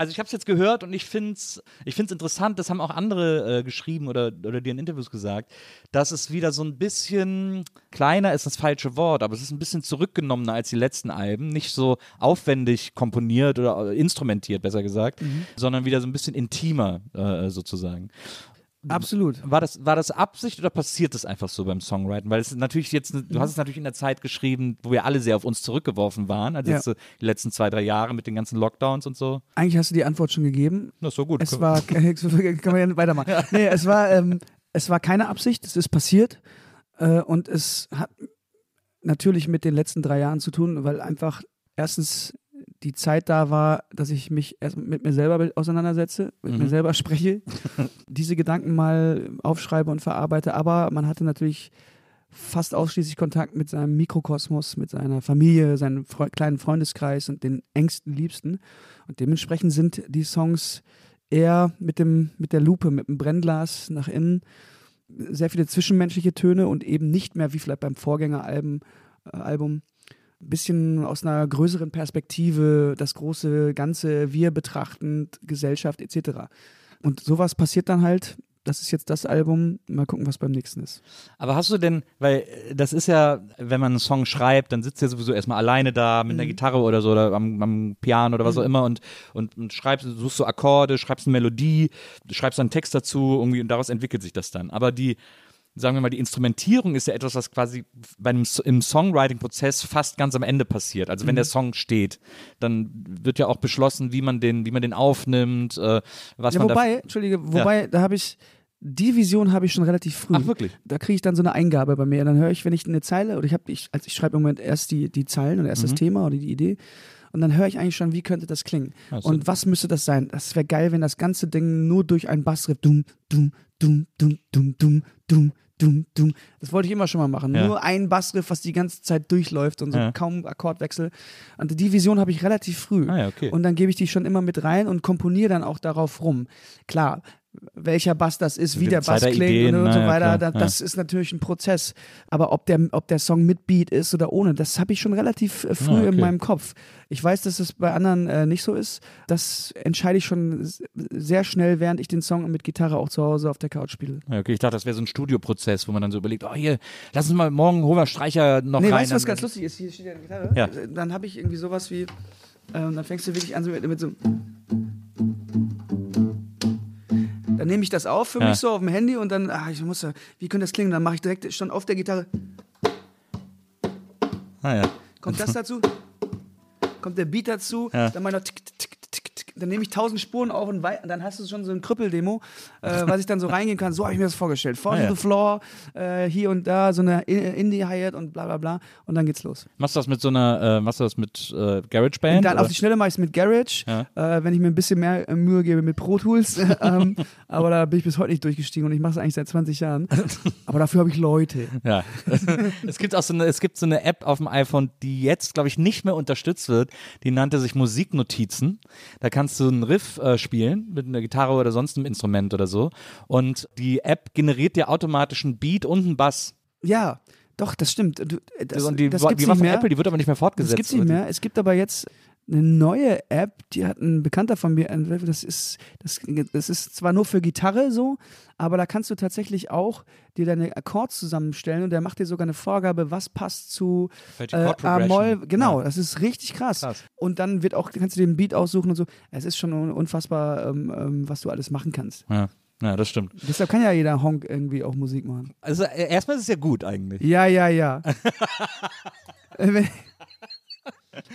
Also ich habe es jetzt gehört und ich finde es ich find's interessant, das haben auch andere äh, geschrieben oder, oder dir in Interviews gesagt, dass es wieder so ein bisschen kleiner ist das falsche Wort, aber es ist ein bisschen zurückgenommener als die letzten Alben. Nicht so aufwendig komponiert oder äh, instrumentiert, besser gesagt, sondern wieder so ein bisschen intimer äh, sozusagen. Absolut. War das, war das Absicht oder passiert das einfach so beim Songwriting? Weil es natürlich jetzt, du hast es natürlich in der Zeit geschrieben, wo wir alle sehr auf uns zurückgeworfen waren, also Ja. jetzt so die letzten zwei, drei Jahre mit den ganzen Lockdowns und so. Eigentlich hast du die Antwort schon gegeben. Das ist so gut. Es war, kann man ja weitermachen. Nee, es war, ähm, es war keine Absicht, es ist passiert. Äh, und es hat natürlich mit den letzten drei Jahren zu tun, weil einfach erstens die Zeit da war, dass ich mich erst mit mir selber auseinandersetze, mit mir selber spreche, diese Gedanken mal aufschreibe und verarbeite. Aber man hatte natürlich fast ausschließlich Kontakt mit seinem Mikrokosmos, mit seiner Familie, seinem Fre kleinen Freundeskreis und den engsten Liebsten. Und dementsprechend sind die Songs eher mit, dem, mit der Lupe, mit dem Brennglas nach innen, sehr viele zwischenmenschliche Töne und eben nicht mehr wie vielleicht beim Vorgängeralbum, äh, Album, bisschen aus einer größeren Perspektive, das große Ganze, wir betrachtend, Gesellschaft etc. Und sowas passiert dann halt. Das ist jetzt das Album. Mal gucken, was beim nächsten ist. Aber hast du denn, weil äh, das ist ja, wenn man einen Song schreibt, dann sitzt er sowieso erstmal alleine da mit einer Gitarre oder so oder am, am Piano oder was auch immer und, und, und schreibst, suchst so Akkorde, schreibst eine Melodie, schreibst dann einen Text dazu irgendwie und daraus entwickelt sich das dann. Aber die, sagen wir mal, die Instrumentierung ist ja etwas, was quasi bei einem, S- im Songwriting-Prozess fast ganz am Ende passiert. Also wenn der Song steht, dann wird ja auch beschlossen, wie man den, wie man den aufnimmt, äh, was Ja, man wobei, Entschuldige, wobei, da habe ich, die Vision habe ich schon relativ früh. Ach, wirklich? Da kriege ich dann so eine Eingabe bei mir. Dann höre ich, wenn ich eine Zeile, oder ich habe, ich, also ich schreibe im Moment erst die, die Zeilen oder erst Mhm. das Thema oder die Idee. Und dann höre ich eigentlich schon, wie könnte das klingen? Also- Und was müsste das sein? Das wäre geil, wenn das ganze Ding nur durch ein Bassriff, dum, dum, dum, dum, dum, dum, dum, dum, dum. Das wollte ich immer schon mal machen. Ja. Nur ein Bassriff, was die ganze Zeit durchläuft und so Ja. kaum Akkordwechsel. Und die Vision habe ich relativ früh. Ah ja, okay. Und dann gebe ich die schon immer mit rein und komponiere dann auch darauf rum. Klar, welcher Bass das ist, wie der Bass klingt Ideen, und, na so ja, weiter, klar, da, ja. das ist natürlich ein Prozess. Aber ob der, ob der Song mit Beat ist oder ohne, das habe ich schon relativ äh, früh Ah, okay. in meinem Kopf. Ich weiß, dass es bei anderen äh, nicht so ist. Das entscheide ich schon sehr schnell, während ich den Song mit Gitarre auch zu Hause auf der Couch spiele. Ja, okay, ich dachte, das wäre so ein Studioprozess, wo man dann so überlegt, oh hier, lass uns mal morgen holen wir Streicher noch Nee, rein. weißt du, was ganz lustig ist? Hier steht ja eine Gitarre. Ja. Äh, Dann habe ich irgendwie sowas wie, ähm, dann fängst du wirklich an so mit, mit so. Dann nehme ich das auf für Ja. mich so auf dem Handy und dann, ah, ich muss wie könnte das klingen? Dann mache ich direkt schon auf der Gitarre. Ah, ja. Kommt das dazu? Kommt der Beat dazu? Ja. Dann, meine, tick, tick, tick, tick. Dann nehme ich tausend Spuren auf und wei- dann hast du schon so ein Krüppeldemo, äh, was ich dann so reingehen kann. So habe ich mir das vorgestellt. Fall Ah, to ja. the floor, äh, hier und da, so eine I- Indie-Hi-Hat und bla bla bla. Und dann geht's los. Machst du das mit so einer, äh, machst du das mit äh, GarageBand? Und dann oder? auf die Schnelle mache ich es mit Garage, Ja. äh, wenn ich mir ein bisschen mehr äh, Mühe gebe mit Pro Tools. ähm, aber da bin ich bis heute nicht durchgestiegen und ich mache es eigentlich seit 20 Jahren. Aber dafür habe ich Leute. Ja. es gibt auch so eine, es gibt so eine App auf dem iPhone, die jetzt, glaube ich, nicht mehr unterstützt wird. Die nannte sich Musiknotizen. Da kannst du einen Riff äh, spielen mit einer Gitarre oder sonst einem Instrument oder so. Und die App generiert dir automatisch einen Beat und einen Bass. Ja, doch, das stimmt. Du, äh, das, und die, das die gibt's war nicht von mehr. Apple, die wird aber nicht mehr fortgesetzt. Das gibt's nicht oder? mehr. Es gibt aber jetzt eine neue App, die hat ein Bekannter von mir entwickelt. Das ist, das, das ist zwar nur für Gitarre so, aber da kannst du tatsächlich auch dir deine Akkords zusammenstellen und der macht dir sogar eine Vorgabe, was passt zu äh, A-Moll. Genau, Ja. das ist richtig krass. Krass. Und dann wird auch, kannst du den Beat aussuchen und so. Es ist schon un- unfassbar, ähm, ähm, was du alles machen kannst. Ja. ja, das stimmt. Deshalb kann ja jeder Honk irgendwie auch Musik machen. Also äh, erstmal ist es ja gut eigentlich. Ja, ja, ja.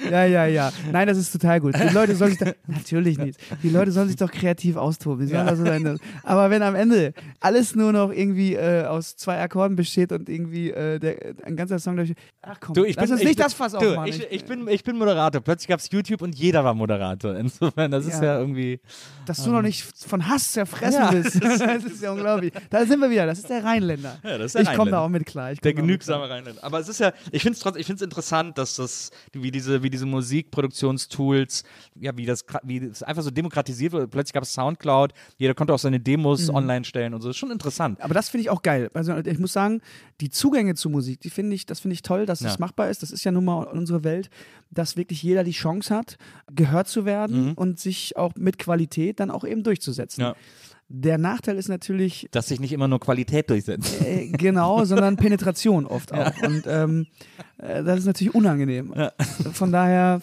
Ja, ja, ja. Nein, das ist total gut. Die Leute sollen sich da, natürlich nicht. Die Leute sollen sich doch kreativ austoben. Sollen also dann, aber wenn am Ende alles nur noch irgendwie äh, aus zwei Akkorden besteht und irgendwie äh, der, ein ganzer Song durch. Ach komm, Du, ich lass bin, uns ich nicht bin, das Fass du, aufmachen. Ich, ich, bin, ich bin Moderator. Plötzlich gab es YouTube und jeder war Moderator. Insofern, das ist Ja. ja irgendwie. dass du noch nicht von Hass zerfressen Ja. bist. das ist ja unglaublich. Da sind wir wieder. Das ist der Rheinländer. Ja, das ist der ich komme da auch mit klar. Der genügsame Rheinländer. Aber es ist ja, ich finde es trotzdem, ich finde es interessant, dass das, wie diese, wie diese Musikproduktionstools, ja, wie das, wie das einfach so demokratisiert wurde. Plötzlich gab es Soundcloud, jeder konnte auch seine Demos Mhm. online stellen und so. Das ist schon interessant. Aber das finde ich auch geil. Also ich muss sagen, die Zugänge zu Musik, die finde ich, das finde ich toll, dass Ja. das machbar ist. Das ist ja nun mal unsere Welt, dass wirklich jeder die Chance hat, gehört zu werden und sich auch mit Qualität dann auch eben durchzusetzen. Ja. Der Nachteil ist natürlich Dass sich nicht immer nur Qualität durchsetzt. äh, genau, sondern Penetration oft auch. Und ähm, äh, das ist natürlich unangenehm. Von daher,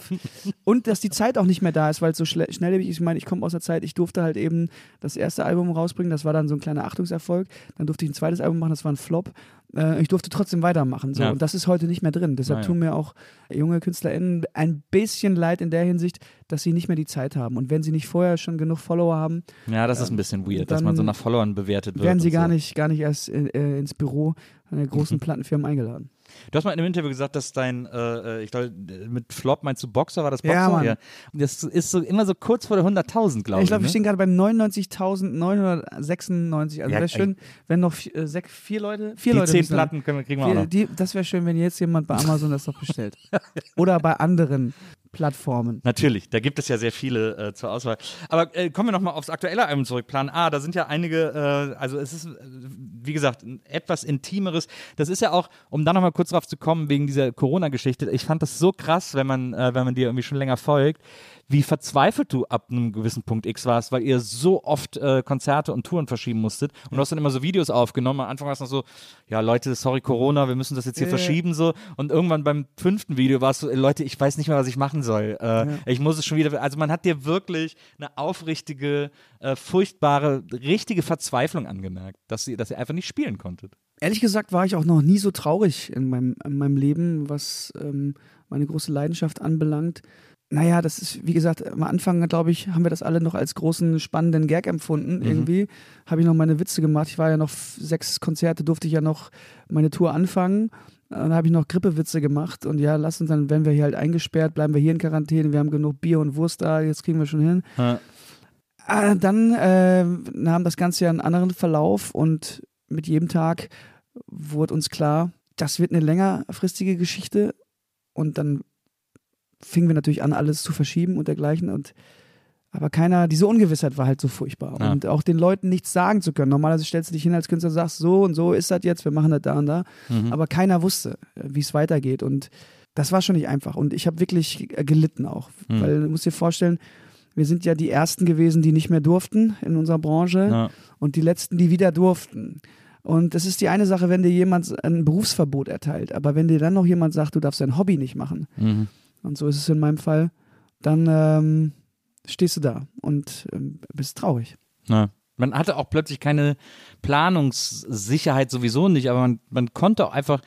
und dass die Zeit auch nicht mehr da ist, weil es so schle- schnelllebig ist. Ich meine, ich komme aus der Zeit, ich durfte halt eben das erste Album rausbringen, das war dann so ein kleiner Achtungserfolg. Dann durfte ich ein zweites Album machen, das war ein Flop. Äh, ich durfte trotzdem weitermachen. So. Ja. Und das ist heute nicht mehr drin. Deshalb Naja. tun mir auch junge KünstlerInnen ein bisschen leid in der Hinsicht, dass sie nicht mehr die Zeit haben. Und wenn sie nicht vorher schon genug Follower haben, Ja, das ist ein bisschen weird, dass man so nach Followern bewertet wird. werden sie gar so. nicht, gar nicht erst äh, äh, ins Büro einer großen Plattenfirma eingeladen. Du hast mal in einem Interview gesagt, dass dein, äh, äh, ich glaube, mit Flop meinst du Boxer, war das Boxer? Ja, Mann. Und das ist so immer so kurz vor der 100.000, glaube ich. ich glaube, wir ne? stehen gerade bei 99.996. Also Ja, wäre schön, wenn noch vier, äh, vier Leute, vier Die Leute zehn Platten können wir, kriegen wir auch Vier, noch. die, das wäre schön, wenn jetzt jemand bei Amazon das doch bestellt. Oder bei anderen Plattformen. Natürlich, da gibt es ja sehr viele äh, zur Auswahl. Aber äh, kommen wir nochmal aufs aktuelle Album zurück. Plan A, da sind ja einige, äh, also es ist, äh, wie gesagt, etwas intimeres. Das ist ja auch, um da nochmal kurz drauf zu kommen, wegen dieser Corona-Geschichte. Ich fand das so krass, wenn man, äh, wenn man dir irgendwie schon länger folgt, wie verzweifelt du ab einem gewissen Punkt X warst, weil ihr so oft äh, Konzerte und Touren verschieben musstet. Und du hast dann immer so Videos aufgenommen. Am Anfang war es noch so, ja Leute, sorry Corona, wir müssen das jetzt hier ja. verschieben so. Und irgendwann beim fünften Video warst du, ey, Leute, ich weiß nicht mehr, was ich machen soll. Äh, Ich muss es schon wieder. Also man hat dir wirklich eine aufrichtige, äh, furchtbare, richtige Verzweiflung angemerkt, dass ihr, dass ihr einfach nicht spielen konntet. Ehrlich gesagt war ich auch noch nie so traurig in meinem, in meinem Leben, was ähm, meine große Leidenschaft anbelangt. Naja, das ist, wie gesagt, am Anfang, glaube ich, haben wir das alle noch als großen, spannenden Gag empfunden. Irgendwie habe ich noch meine Witze gemacht. Ich war ja noch sechs Konzerte, durfte ich ja noch meine Tour anfangen. Dann habe ich noch Grippewitze gemacht und ja, lass uns dann, wenn wir hier halt eingesperrt, bleiben wir hier in Quarantäne, wir haben genug Bier und Wurst da, jetzt kriegen wir schon hin. Ja. Äh, dann äh, nahm das Ganze ja einen anderen Verlauf und mit jedem Tag wurde uns klar, das wird eine längerfristige Geschichte und dann fingen wir natürlich an, alles zu verschieben und dergleichen und aber keiner, diese Ungewissheit war halt so furchtbar. Ja. Und auch den Leuten nichts sagen zu können. Normalerweise stellst du dich hin als Künstler und sagst, so und so ist das jetzt, wir machen das da und da. Mhm. Aber keiner wusste, äh, wie es weitergeht. Und das war schon nicht einfach. Und ich habe wirklich äh, gelitten auch. Mhm. Weil du musst dir vorstellen, wir sind ja die Ersten gewesen, die nicht mehr durften in unserer Branche Ja. und die Letzten, die wieder durften. Und das ist die eine Sache, wenn dir jemand ein Berufsverbot erteilt. Aber wenn dir dann noch jemand sagt, du darfst dein Hobby nicht machen, Mhm. und so ist es in meinem Fall, dann ähm, stehst du da und ähm, bist traurig. Ja. Man hatte auch plötzlich keine Planungssicherheit sowieso nicht, aber man, man konnte auch einfach,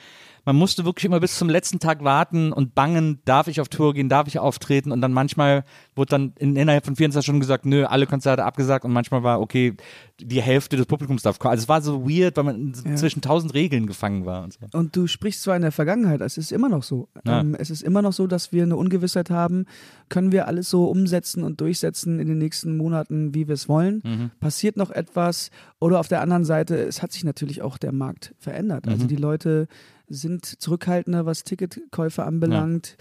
man musste wirklich immer bis zum letzten Tag warten und bangen, darf ich auf Tour gehen, darf ich auftreten und dann manchmal wurde dann in, innerhalb von 24 Stunden gesagt, nö, alle Konzerte abgesagt und manchmal war, okay, die Hälfte des Publikums darf kommen. Also es war so weird, weil man Ja. zwischen tausend Regeln gefangen war und so. Und du sprichst zwar in der Vergangenheit, es ist immer noch so. Ja. Ähm, es ist immer noch so, dass wir eine Ungewissheit haben, können wir alles so umsetzen und durchsetzen in den nächsten Monaten, wie wir es wollen. Mhm. Passiert noch etwas? Oder auf der anderen Seite, es hat sich natürlich auch der Markt verändert. Also Mhm. die Leute sind zurückhaltender, was Ticketkäufe anbelangt.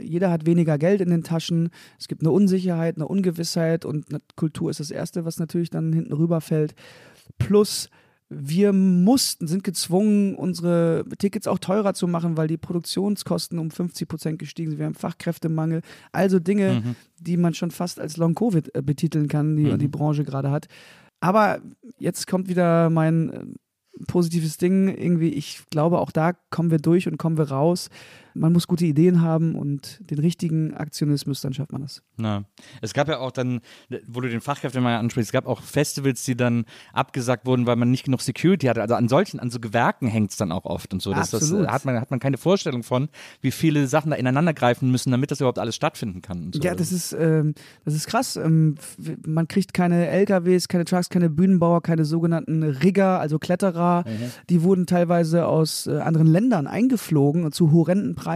Jeder hat weniger Geld in den Taschen. Es gibt eine Unsicherheit, eine Ungewissheit und Kultur ist das Erste, was natürlich dann hinten rüberfällt. Plus wir mussten, sind gezwungen, unsere Tickets auch teurer zu machen, weil die Produktionskosten um 50 Prozent gestiegen sind. Wir haben Fachkräftemangel. Also Dinge, Mhm. die man schon fast als Long-Covid äh, betiteln kann, die Mhm. die Branche gerade hat. Aber jetzt kommt wieder mein äh, positives Ding. Irgendwie, ich glaube, auch da kommen wir durch und kommen wir raus. Man muss gute Ideen haben und den richtigen Aktionismus, dann schafft man das. Na, es gab ja auch dann, wo du den Fachkräftemangel ansprichst, es gab auch Festivals, die dann abgesagt wurden, weil man nicht genug Security hatte. Also an solchen, an so Gewerken hängt es dann auch oft und so. Das, das Absolut. äh, hat man, hat man keine Vorstellung von, wie viele Sachen da ineinander greifen müssen, damit das überhaupt alles stattfinden kann. So. Ja, das ist, ähm, das ist krass. Ähm, man kriegt keine LKWs, keine Trucks, keine Bühnenbauer, keine sogenannten Rigger, also Kletterer. Die wurden teilweise aus äh, anderen Ländern eingeflogen und zu horrenden Preisen,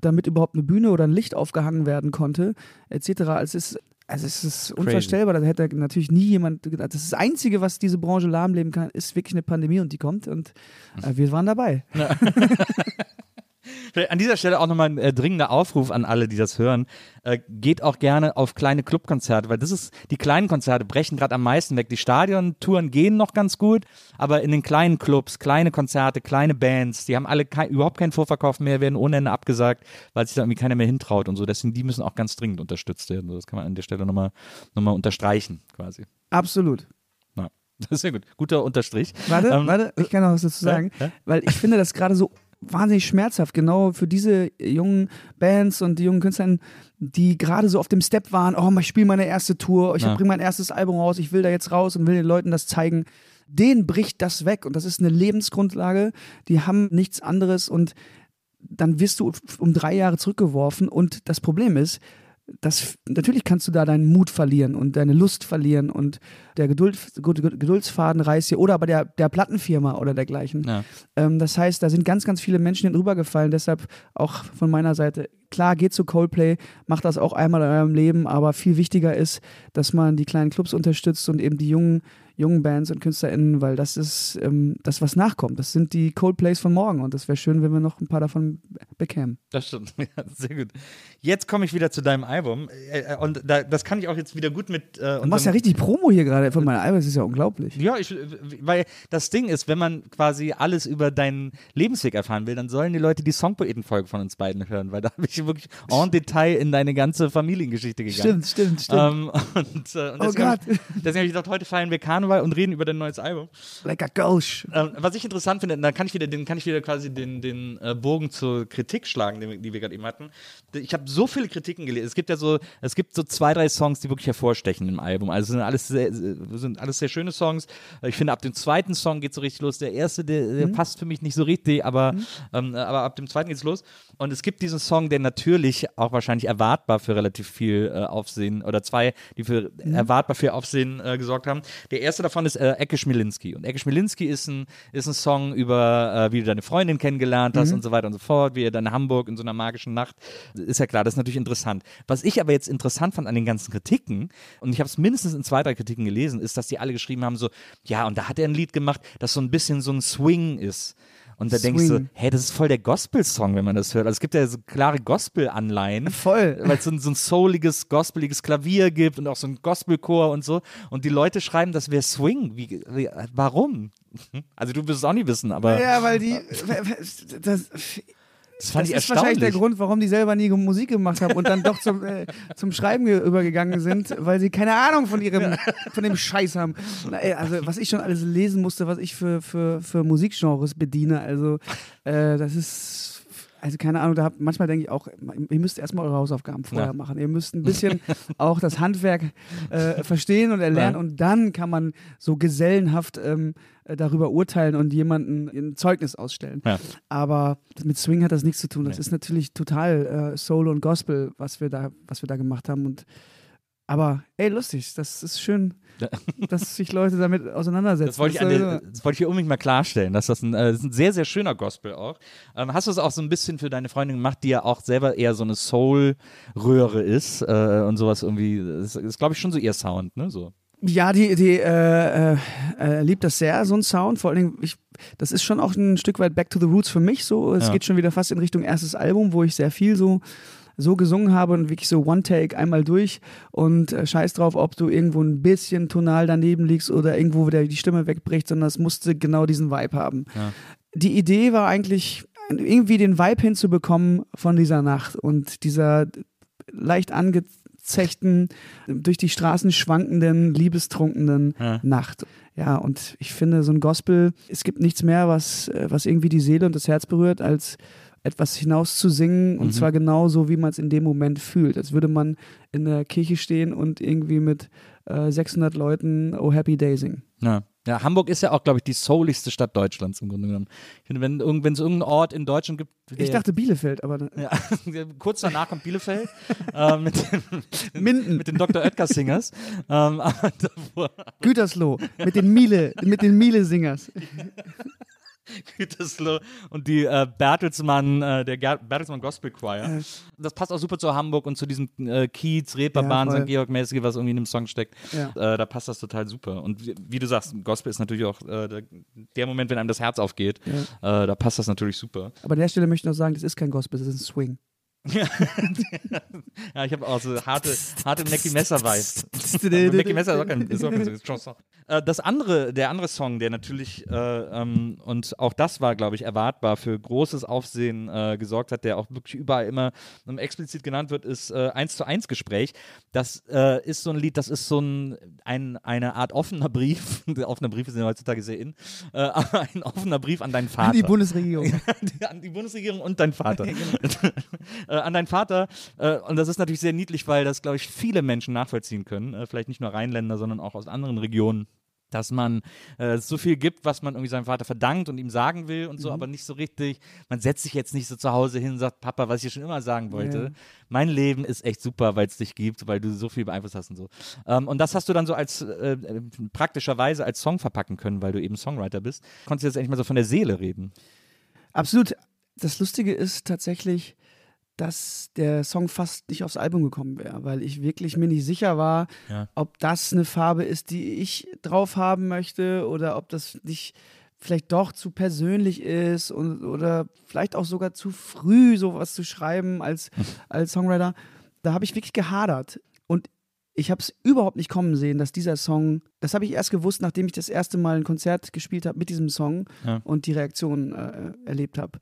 damit überhaupt eine Bühne oder ein Licht aufgehangen werden konnte, etc. Es ist also es ist unvorstellbar, da hätte natürlich nie jemand gedacht. Das ist das Einzige, was diese Branche lahmleben kann, ist wirklich eine Pandemie und die kommt und äh, wir waren dabei. An dieser Stelle auch nochmal ein äh, dringender Aufruf an alle, die das hören. Äh, geht auch gerne auf kleine Clubkonzerte, weil das ist, die kleinen Konzerte brechen gerade am meisten weg. Die Stadiontouren gehen noch ganz gut, aber in den kleinen Clubs, kleine Konzerte, kleine Bands, die haben alle kein, überhaupt keinen Vorverkauf mehr, werden ohne Ende abgesagt, weil sich da irgendwie keiner mehr hintraut und so. Deswegen, die müssen auch ganz dringend unterstützt werden. Das kann man an der Stelle nochmal noch mal unterstreichen, quasi. Absolut. Ja, das ist sehr gut. Guter Unterstrich. Warte, Ähm, warte, ich kann noch was dazu ja, sagen, ja. weil ich finde das gerade so wahnsinnig schmerzhaft, genau für diese jungen Bands und die jungen Künstler, die gerade so auf dem Step waren, oh, ich spiele meine erste Tour, ich Ja. bringe mein erstes Album raus, ich will da jetzt raus und will den Leuten das zeigen. Denen bricht das weg und das ist eine Lebensgrundlage, die haben nichts anderes und dann wirst du um drei Jahre zurückgeworfen und das Problem ist, das, natürlich kannst du da deinen Mut verlieren und deine Lust verlieren und der Geduld, Ged- Ged- Geduldsfaden reißt dir oder bei der, der Plattenfirma oder dergleichen. Ja. Ähm, das heißt, da sind ganz, ganz viele Menschen hinübergefallen. Deshalb auch von meiner Seite, klar, geht zu Coldplay, macht das auch einmal in eurem Leben, aber viel wichtiger ist, dass man die kleinen Clubs unterstützt und eben die jungen, jungen Bands und KünstlerInnen, weil das ist ähm, das, was nachkommt. Das sind die Coldplays von morgen und das wäre schön, wenn wir noch ein paar davon bekämen. Das stimmt, ja, sehr gut. Jetzt komme ich wieder zu deinem Album äh, äh, und da, das kann ich auch jetzt wieder gut mit. Äh, Du machst ja richtig Promo hier gerade von meinem Album, das ist ja unglaublich. Ja, ich, weil das Ding ist, wenn man quasi alles über deinen Lebensweg erfahren will, dann sollen die Leute die Songpoeten-Folge von uns beiden hören, weil da habe ich wirklich en Detail in deine ganze Familiengeschichte gegangen. Stimmt, stimmt, stimmt. Ähm, und, äh, und Oh deswegen hab Gott. ich, deswegen habe ich gedacht, heute feiern wir Karneval und reden über dein neues Album. a ghost. Ähm, was ich interessant finde, da kann ich wieder, den kann ich wieder quasi den, den äh, Bogen zur Kritik schlagen, den, wir- die wir gerade eben hatten. Ich habe so viele Kritiken gelesen. Es gibt ja so, es gibt so zwei, drei Songs, die wirklich hervorstechen im Album. Also sind alles sehr, sind alles sehr schöne Songs. Ich finde, ab dem zweiten Song geht so richtig los. Der erste, der, der passt für mich nicht so richtig, aber, ähm, aber ab dem zweiten geht's los. Und es gibt diesen Song, der natürlich auch wahrscheinlich erwartbar für relativ viel äh, Aufsehen oder zwei, die für erwartbar für Aufsehen äh, gesorgt haben. Der erste davon ist äh, Ecke Schmilinski. Und Ecke Schmilinski ist ein, ist ein Song über, äh, wie du deine Freundin kennengelernt hast und so weiter und so fort, wie ihr dann Hamburg in so einer magischen Nacht. Ist ja klar, das ist natürlich interessant. Was ich aber jetzt interessant fand an den ganzen Kritiken, und ich habe es mindestens in zwei, drei Kritiken gelesen, ist, dass die alle geschrieben haben, so, ja, und da hat er ein Lied gemacht, das so ein bisschen so ein Swing ist. Und da denkst du, Swing. hey, das ist voll der Gospel-Song, wenn man das hört. Also es gibt ja so klare Gospel-Anleihen. Voll. Weil es so ein, so ein souliges, gospeliges Klavier gibt und auch so ein Gospelchor und so. Und die Leute schreiben, das wäre Swing. Wie, wie, warum? Also du wirst es auch nicht wissen, aber Ja, weil die. Das, das fand das ich ist wahrscheinlich der. Grund, warum die selber nie Musik gemacht haben und dann doch zum, äh, zum Schreiben ge- übergegangen sind, weil sie keine Ahnung von ihrem, von dem Scheiß haben. Na, ey, also was ich schon alles lesen musste, was ich für, für, für Musikgenres bediene, also äh, das ist. Also keine Ahnung, da hab, manchmal denke ich auch, ihr müsst erstmal eure Hausaufgaben vorher Ja. machen. Ihr müsst ein bisschen auch das Handwerk äh, verstehen und erlernen Ja. und dann kann man so gesellenhaft ähm, äh, darüber urteilen und jemanden ein Zeugnis ausstellen. Ja. Aber mit Swing hat das nichts zu tun. Das Nee. ist natürlich total äh, Soul und Gospel, was wir da, was wir da gemacht haben. Und aber ey, lustig, das ist schön, Ja. dass sich Leute damit auseinandersetzen. Das wollte ich, ist, der, das wollte ich hier unbedingt mal klarstellen, dass das ein, äh, das ist ein sehr, sehr schöner Gospel auch. Ähm, hast du es auch so ein bisschen für deine Freundin gemacht, die ja auch selber eher so eine Soul-Röhre ist äh, und sowas irgendwie, das ist, glaube ich, schon so ihr Sound, ne? So. Ja, die, die äh, äh, äh, liebt das sehr, so ein Sound. Vor allen Dingen, ich, das ist schon auch ein Stück weit Back to the Roots für mich. So, es Ja. geht schon wieder fast in Richtung erstes Album, wo ich sehr viel so so gesungen habe und wirklich so One Take einmal durch und äh, scheiß drauf, ob du irgendwo ein bisschen tonal daneben liegst oder irgendwo wieder die Stimme wegbricht, sondern es musste genau diesen Vibe haben. Ja. Die Idee war eigentlich irgendwie den Vibe hinzubekommen von dieser Nacht und dieser leicht angezechten, durch die Straßen schwankenden, liebestrunkenen Ja. Nacht. Ja, und ich finde, so ein Gospel, es gibt nichts mehr, was, äh, was irgendwie die Seele und das Herz berührt, als etwas hinaus zu singen und Mhm. zwar genau so, wie man es in dem Moment fühlt. Als würde man in der Kirche stehen und irgendwie mit äh, 600 Leuten Oh Happy Day singen. Ja. Ja, Hamburg ist ja auch, glaube ich, die souligste Stadt Deutschlands im Grunde genommen. Ich finde, wenn es irgendeinen Ort in Deutschland gibt, Ich dachte Bielefeld, aber Ja, kurz danach kommt Bielefeld äh, mit, den, Minden. mit den Dr. Oetker Singers. ähm, Gütersloh mit den Miele, mit den Miele-Singers. Gütersloh und die äh, Bertelsmann, äh, der Ger Bertelsmann Gospel Choir. Das passt auch super zu Hamburg und zu diesem äh, Kiez, Reeperbahn, Ja. St. Georg-mäßige, was irgendwie in dem Song steckt. Ja. Äh, da passt das total super. Und wie, wie du sagst, Gospel ist natürlich auch äh, der, der Moment, wenn einem das Herz aufgeht. Äh, da passt das natürlich super. Aber an der Stelle möchte ich noch sagen, das ist kein Gospel, das ist ein Swing. Ja, ich habe auch so harte, harte Mackie Messer Vibes. Mackie Messer ist auch kein, ist auch kein Chanson. Äh, das andere, der andere Song, der natürlich äh, ähm, und auch das war, glaube ich, erwartbar für großes Aufsehen äh, gesorgt hat, der auch wirklich überall immer ähm, explizit genannt wird, ist äh, 1 zu 1 Gespräch. Das äh, ist so ein Lied, das ist so ein, ein eine Art offener Brief. offener Briefe sind ja heutzutage sehr in, äh, aber ein offener Brief an deinen Vater. Die Bundesregierung. An die Bundesregierung und dein Vater. Äh, an deinen Vater. Äh, und das ist natürlich sehr niedlich, weil das, glaube ich, viele Menschen nachvollziehen können. Äh, vielleicht nicht nur Rheinländer, sondern auch aus anderen Regionen. Dass man äh, so viel gibt, was man irgendwie seinem Vater verdankt und ihm sagen will und so, aber nicht so richtig. Man setzt sich jetzt nicht so zu Hause hin und sagt, Papa, was ich schon immer sagen wollte. Ja. Mein Leben ist echt super, weil es dich gibt, weil du so viel beeinflusst hast und so. Ähm, und das hast du dann so als äh, äh, praktischerweise als Song verpacken können, weil du eben Songwriter bist. Konntest du jetzt endlich mal so von der Seele reden. Absolut. Das Lustige ist tatsächlich, dass der Song fast nicht aufs Album gekommen wäre, weil ich wirklich mir nicht sicher war, Ja. ob das eine Farbe ist, die ich drauf haben möchte oder ob das nicht vielleicht doch zu persönlich ist und, oder vielleicht auch sogar zu früh sowas zu schreiben als, als Songwriter. Da habe ich wirklich gehadert. Und ich habe es überhaupt nicht kommen sehen, dass dieser Song, das habe ich erst gewusst, nachdem ich das erste Mal ein Konzert gespielt habe mit diesem Song Ja. und die Reaktion äh, erlebt habe.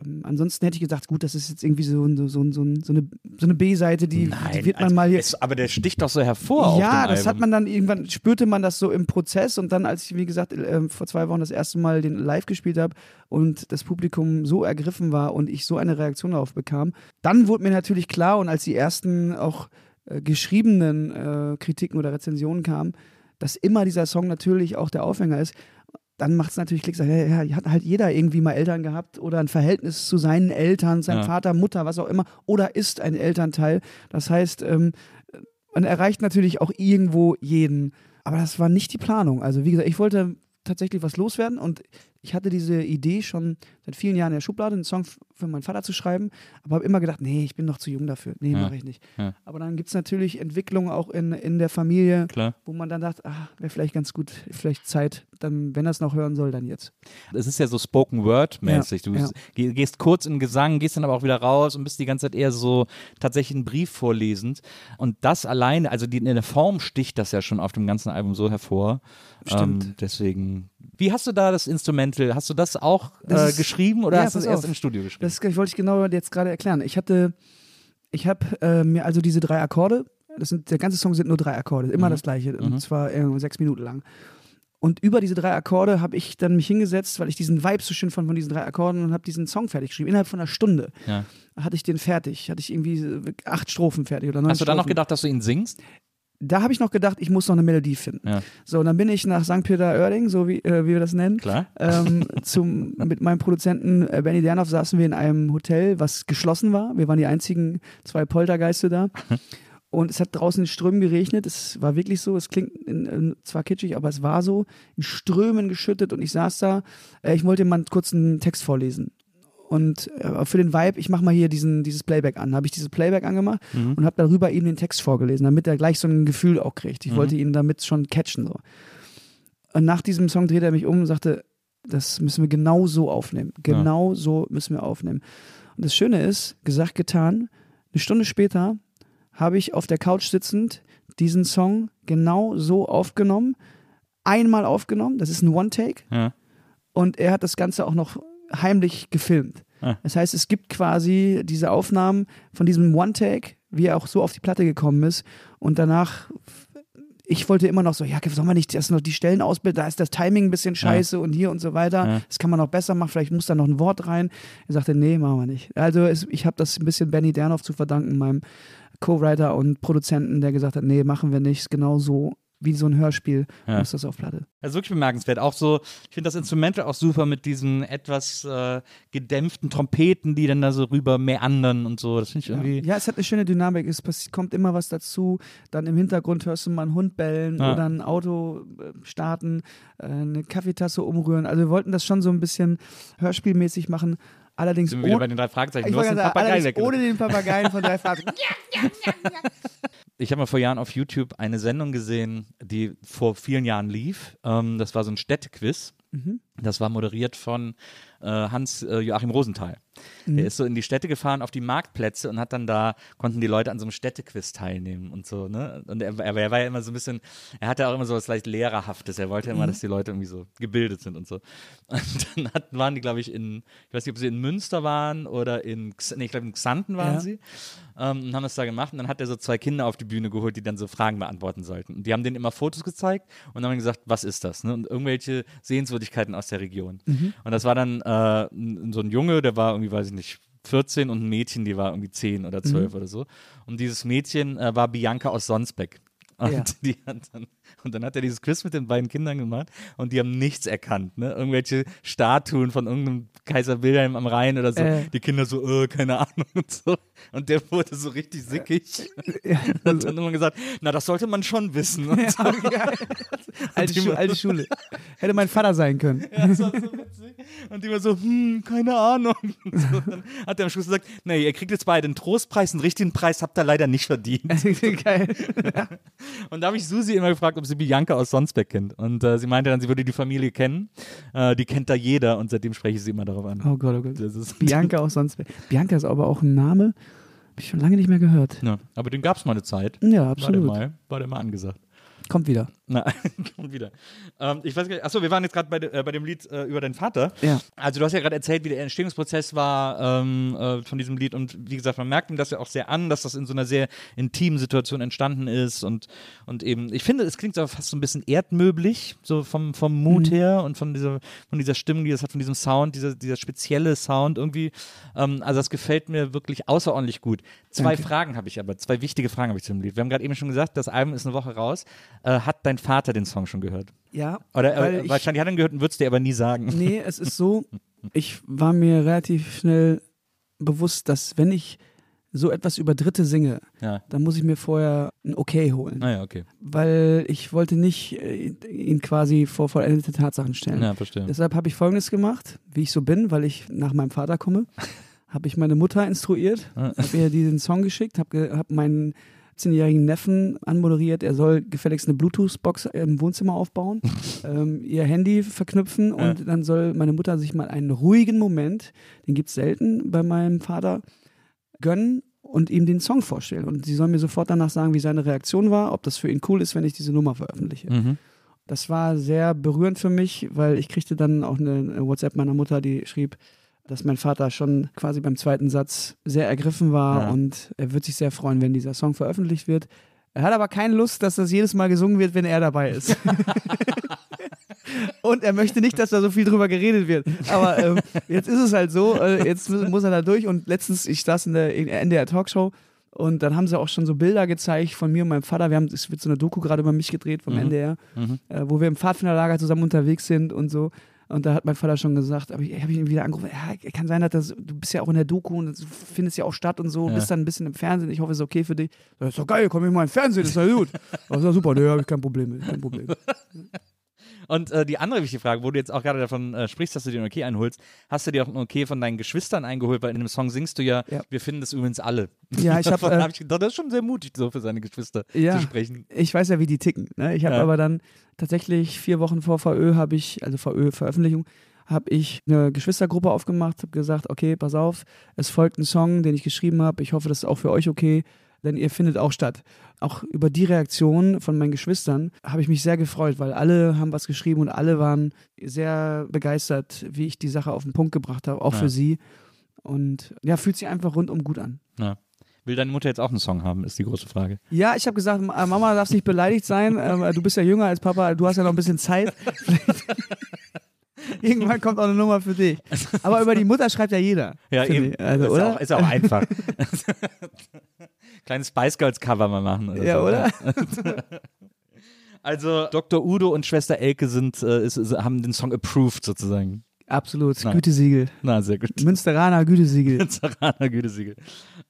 Ähm, ansonsten hätte ich gedacht, gut, das ist jetzt irgendwie so, so, so, so, eine, so eine B-Seite, die, die wird man also mal hier. aber der sticht doch so hervor. Ja, das hat Album. man dann irgendwann, spürte man das so im Prozess und dann, als ich, wie gesagt, äh, vor zwei Wochen das erste Mal den live gespielt habe und das Publikum so ergriffen war und ich so eine Reaktion darauf bekam, dann wurde mir natürlich klar und als die ersten auch äh, geschriebenen äh, Kritiken oder Rezensionen kamen, dass immer dieser Song natürlich auch der Aufhänger ist. Dann macht es natürlich Klick, ja, ja, hat halt jeder irgendwie mal Eltern gehabt oder ein Verhältnis zu seinen Eltern, seinem Ja. Vater, Mutter, was auch immer, oder ist ein Elternteil. Das heißt, ähm, man erreicht natürlich auch irgendwo jeden. Aber das war nicht die Planung. Also wie gesagt, ich wollte tatsächlich was loswerden und ich hatte diese Idee schon seit vielen Jahren in der Schublade, einen Song für meinen Vater zu schreiben, aber habe immer gedacht, nee, ich bin noch zu jung dafür. Nee, Ja. mache ich nicht. Ja. Aber dann gibt es natürlich Entwicklungen auch in, in der Familie, Klar. wo man dann dachte, ah, wäre vielleicht ganz gut, vielleicht Zeit, dann, wenn er es noch hören soll, dann jetzt. Es ist ja so Spoken Word mäßig. Du Ja, geh- gehst kurz in Gesang, gehst dann aber auch wieder raus und bist die ganze Zeit eher so tatsächlich einen Brief vorlesend. Und das alleine, also die, in der Form sticht das ja schon auf dem ganzen Album so hervor. Stimmt. Ähm, deswegen. Wie hast du da das Instrumental? Hast du das auch Das äh, ist- geschrieben oder Ja, hast du es erst im Studio geschrieben? Das wollte ich genau jetzt gerade erklären. Ich hatte, ich habe äh, mir also diese drei Akkorde, das sind, der ganze Song sind nur drei Akkorde, immer das gleiche, und zwar äh, sechs Minuten lang. Und über diese drei Akkorde habe ich dann mich hingesetzt, weil ich diesen Vibe so schön fand von diesen drei Akkorden und habe diesen Song fertig geschrieben. Innerhalb von einer Stunde Ja. hatte ich den fertig, hatte ich irgendwie acht Strophen fertig oder neun Hast du dann noch gedacht, dass du ihn singst? Da habe ich noch gedacht, ich muss noch eine Melodie finden. Ja. So, und dann bin ich nach St. Peter-Oerding, so wie, äh, wie wir das nennen. Klar. Ähm, zum, mit meinem Produzenten äh, Benny Dernhoff saßen wir in einem Hotel, was geschlossen war. Wir waren die einzigen zwei Poltergeiste da. Und es hat draußen in Strömen geregnet. Es war wirklich so. Es klingt in, in, zwar kitschig, aber es war so. In Strömen geschüttet. Und ich saß da. Äh, ich wollte mal kurz einen Text vorlesen. Und äh, für den Vibe, ich mache mal hier diesen, dieses Playback an. Habe ich dieses Playback angemacht und habe darüber ihm den Text vorgelesen, damit er gleich so ein Gefühl auch kriegt. Ich wollte ihn damit schon catchen. So. Und nach diesem Song drehte er mich um und sagte, das müssen wir genau so aufnehmen. Genau so müssen wir aufnehmen. Und das Schöne ist, gesagt, getan, eine Stunde später habe ich auf der Couch sitzend diesen Song genau so aufgenommen, einmal aufgenommen, das ist ein One-Take Ja. und er hat das Ganze auch noch heimlich gefilmt. Ah. Das heißt, es gibt quasi diese Aufnahmen von diesem One-Take, wie er auch so auf die Platte gekommen ist und danach ich wollte immer noch so, ja, soll man nicht erst noch die Stellen ausbilden, da ist das Timing ein bisschen scheiße und hier und so weiter. Ja. Das kann man noch besser machen, vielleicht muss da noch ein Wort rein. Er sagte, nee, machen wir nicht. Also es, ich habe das ein bisschen Benny Dernhoff zu verdanken, meinem Co-Writer und Produzenten, der gesagt hat, nee, machen wir nicht, ist genau so wie so ein Hörspiel, Ja. muss das auf Platte. Ist wirklich bemerkenswert. Auch so, ich finde das Instrumental auch super mit diesen etwas äh, gedämpften Trompeten, die dann da so rüber meandern und so. Das finde ich irgendwie. Ja, es hat eine schöne Dynamik, es kommt immer was dazu. Dann im Hintergrund hörst du mal einen Hund bellen Ja. oder ein Auto äh, starten, äh, eine Kaffeetasse umrühren. Also wir wollten das schon so ein bisschen hörspielmäßig machen. Allerdings Sind wir wieder ohne, bei den drei Fragezeichen. ich Du hast den sagen, Papagei ohne den Papageien von drei Fragezeichen. Ich habe mal vor Jahren auf YouTube eine Sendung gesehen, die vor vielen Jahren lief. Ähm, das war so ein Städtequiz. Mhm. Das war moderiert von äh, Hans äh, Joachim Rosenthal. Mhm. Der ist so in die Städte gefahren, auf die Marktplätze und hat dann da, konnten die Leute an so einem Städtequiz teilnehmen und so, ne? Und er, er, war ja immer so ein bisschen, er hatte auch immer so was leicht Lehrerhaftes. Er wollte ja Mhm. immer, dass die Leute irgendwie so gebildet sind und so. Und dann hatten, waren die, glaube ich, in, ich weiß nicht, ob sie in Münster waren oder in, nee, ich glaube in Xanten waren Ja. sie ähm, und haben das da gemacht. Und dann hat er so zwei Kinder auf die Bühne geholt, die dann so Fragen beantworten sollten. Und die haben denen immer Fotos gezeigt und haben gesagt, was ist das? Ne? Und irgendwelche Sehenswürdigkeiten aus der Region. Und das war dann äh, so ein Junge, der war irgendwie, weiß ich nicht, 14 und ein Mädchen, die war irgendwie 10 oder 12 oder so. Und dieses Mädchen äh, war Bianca aus Sonsbeck. Und, Ja. die hat dann, und dann hat er dieses Quiz mit den beiden Kindern gemacht und die haben nichts erkannt. Ne? Irgendwelche Statuen von irgendeinem Kaiser Wilhelm am Rhein oder so. Äh. Die Kinder so, äh, keine Ahnung und so. Und der wurde so richtig sickig. und dann immer gesagt, na, das sollte man schon wissen. Und so. alte, Schu alte Schule. Hätte mein Vater sein können. Ja, das war so witzig. Und die war so, hm, keine Ahnung. Und so, dann hat er am Schluss gesagt, nee, ihr kriegt jetzt beide einen Trostpreis, einen richtigen Preis habt ihr leider nicht verdient. Geil. Und da habe ich Susi immer gefragt, ob sie Bianca aus Sonsbeck kennt. Und äh, sie meinte dann, sie würde die Familie kennen. Äh, die kennt da jeder und seitdem spreche ich sie immer darauf an. Oh Gott, oh Gott. Bianca aus sonst. Bianca ist aber auch ein Name, habe ich schon lange nicht mehr gehört. Ja, aber den gab es mal eine Zeit. Ja, War der absolut. mal, war der mal angesagt. Kommt wieder. Na, kommt wieder. Ähm, ich weiß gar nicht, achso, wir waren jetzt gerade bei, de, äh, bei dem Lied äh, über deinen Vater. Ja. Also du hast ja gerade erzählt, wie der Entstehungsprozess war ähm, äh, von diesem Lied und wie gesagt, man merkt ihm das ja auch sehr an, dass das in so einer sehr intimen Situation entstanden ist und, und eben, ich finde, es klingt aber fast so ein bisschen erdmöblich, so vom, vom Mut her und von dieser, von dieser Stimmung, die es hat, von diesem Sound, dieser, dieser spezielle Sound irgendwie. Ähm, also das gefällt mir wirklich außerordentlich gut. Zwei Danke. Fragen habe ich aber, zwei wichtige Fragen habe ich zum Lied. Wir haben gerade eben schon gesagt, das Album ist eine Woche raus. Äh, hat dein Vater den Song schon gehört? Ja. Oder äh, ich- wahrscheinlich hat er ihn gehört und würdest dir aber nie sagen. Nee, es ist so, ich war mir relativ schnell bewusst, dass wenn ich so etwas über Dritte singe, Ja. dann muss ich mir vorher ein Okay holen. Naja, okay. Weil ich wollte nicht äh, ihn quasi vor vollendete Tatsachen stellen. Ja, verstehe. Deshalb habe ich folgendes gemacht, wie ich so bin, weil ich nach meinem Vater komme, habe ich meine Mutter instruiert, habe ihr diesen Song geschickt, habe ge hab meinen 17-jährigen Neffen anmoderiert, er soll gefälligst eine Bluetooth-Box im Wohnzimmer aufbauen, ähm, ihr Handy verknüpfen und dann soll meine Mutter sich mal einen ruhigen Moment, den gibt es selten bei meinem Vater, gönnen und ihm den Song vorstellen. Und sie soll mir sofort danach sagen, wie seine Reaktion war, ob das für ihn cool ist, wenn ich diese Nummer veröffentliche. Mhm. Das war sehr berührend für mich, weil ich kriegte dann auch eine WhatsApp meiner Mutter, die schrieb, dass mein Vater schon quasi beim zweiten Satz sehr ergriffen war Ja. und er wird sich sehr freuen, wenn dieser Song veröffentlicht wird. Er hat aber keine Lust, dass das jedes Mal gesungen wird, wenn er dabei ist. und er möchte nicht, dass da so viel drüber geredet wird. Aber ähm, jetzt ist es halt so, äh, jetzt mu- muss er da durch und letztens, ich saß in der, in der Talkshow und dann haben sie auch schon so Bilder gezeigt von mir und meinem Vater. Wir haben, es wird so eine Doku gerade über mich gedreht vom NDR, äh, wo wir im Pfadfinderlager zusammen unterwegs sind und so. Und da hat mein Vater schon gesagt, aber ich habe ihn wieder angerufen, ja, kann sein, dass das, du bist ja auch in der Doku und du findest ja auch statt und so, Ja. bist dann ein bisschen im Fernsehen, ich hoffe, es ist okay für dich. Das ist doch geil, komm ich mal im Fernsehen, ist doch gut. Das ist doch super, ne, habe ich kein Problem mit, kein Problem. Und äh, die andere wichtige Frage, wo du jetzt auch gerade davon äh, sprichst, dass du dir ein Okay einholst, hast du dir auch ein Okay von deinen Geschwistern eingeholt? Weil in dem Song singst du ja, Ja. wir finden das übrigens alle. Ja, ich habe äh, hab ich gedacht, das ist schon sehr mutig, so für seine Geschwister Ja. zu sprechen. ich weiß ja, wie die ticken. Ne? Ich habe Ja. aber dann tatsächlich vier Wochen vor VÖ habe ich, also VÖ-Veröffentlichung, habe ich eine Geschwistergruppe aufgemacht, habe gesagt, okay, pass auf, es folgt ein Song, den ich geschrieben habe. Ich hoffe, das ist auch für euch okay, denn ihr findet auch statt. Auch über die Reaktion von meinen Geschwistern habe ich mich sehr gefreut, weil alle haben was geschrieben und alle waren sehr begeistert, wie ich die Sache auf den Punkt gebracht habe, auch Ja. für sie. Und ja, fühlt sich einfach rundum gut an. Ja. Will deine Mutter jetzt auch einen Song haben, ist die große Frage. Ja, ich habe gesagt, Ma- Mama darf nicht beleidigt sein. Ähm, du bist ja jünger als Papa, du hast ja noch ein bisschen Zeit. Irgendwann kommt auch eine Nummer für dich. Aber über die Mutter schreibt ja jeder. Ja, eben. Also, ist, oder? Auch, ist auch einfach. Kleines Spice Girls Cover mal machen. Oder Ja, so. oder? Also Dr. Udo und Schwester Elke sind, äh, ist, haben den Song approved sozusagen. Absolut. Nein. Gütesiegel. Na, sehr gut. Münsteraner Gütesiegel. Zaraner Gütesiegel.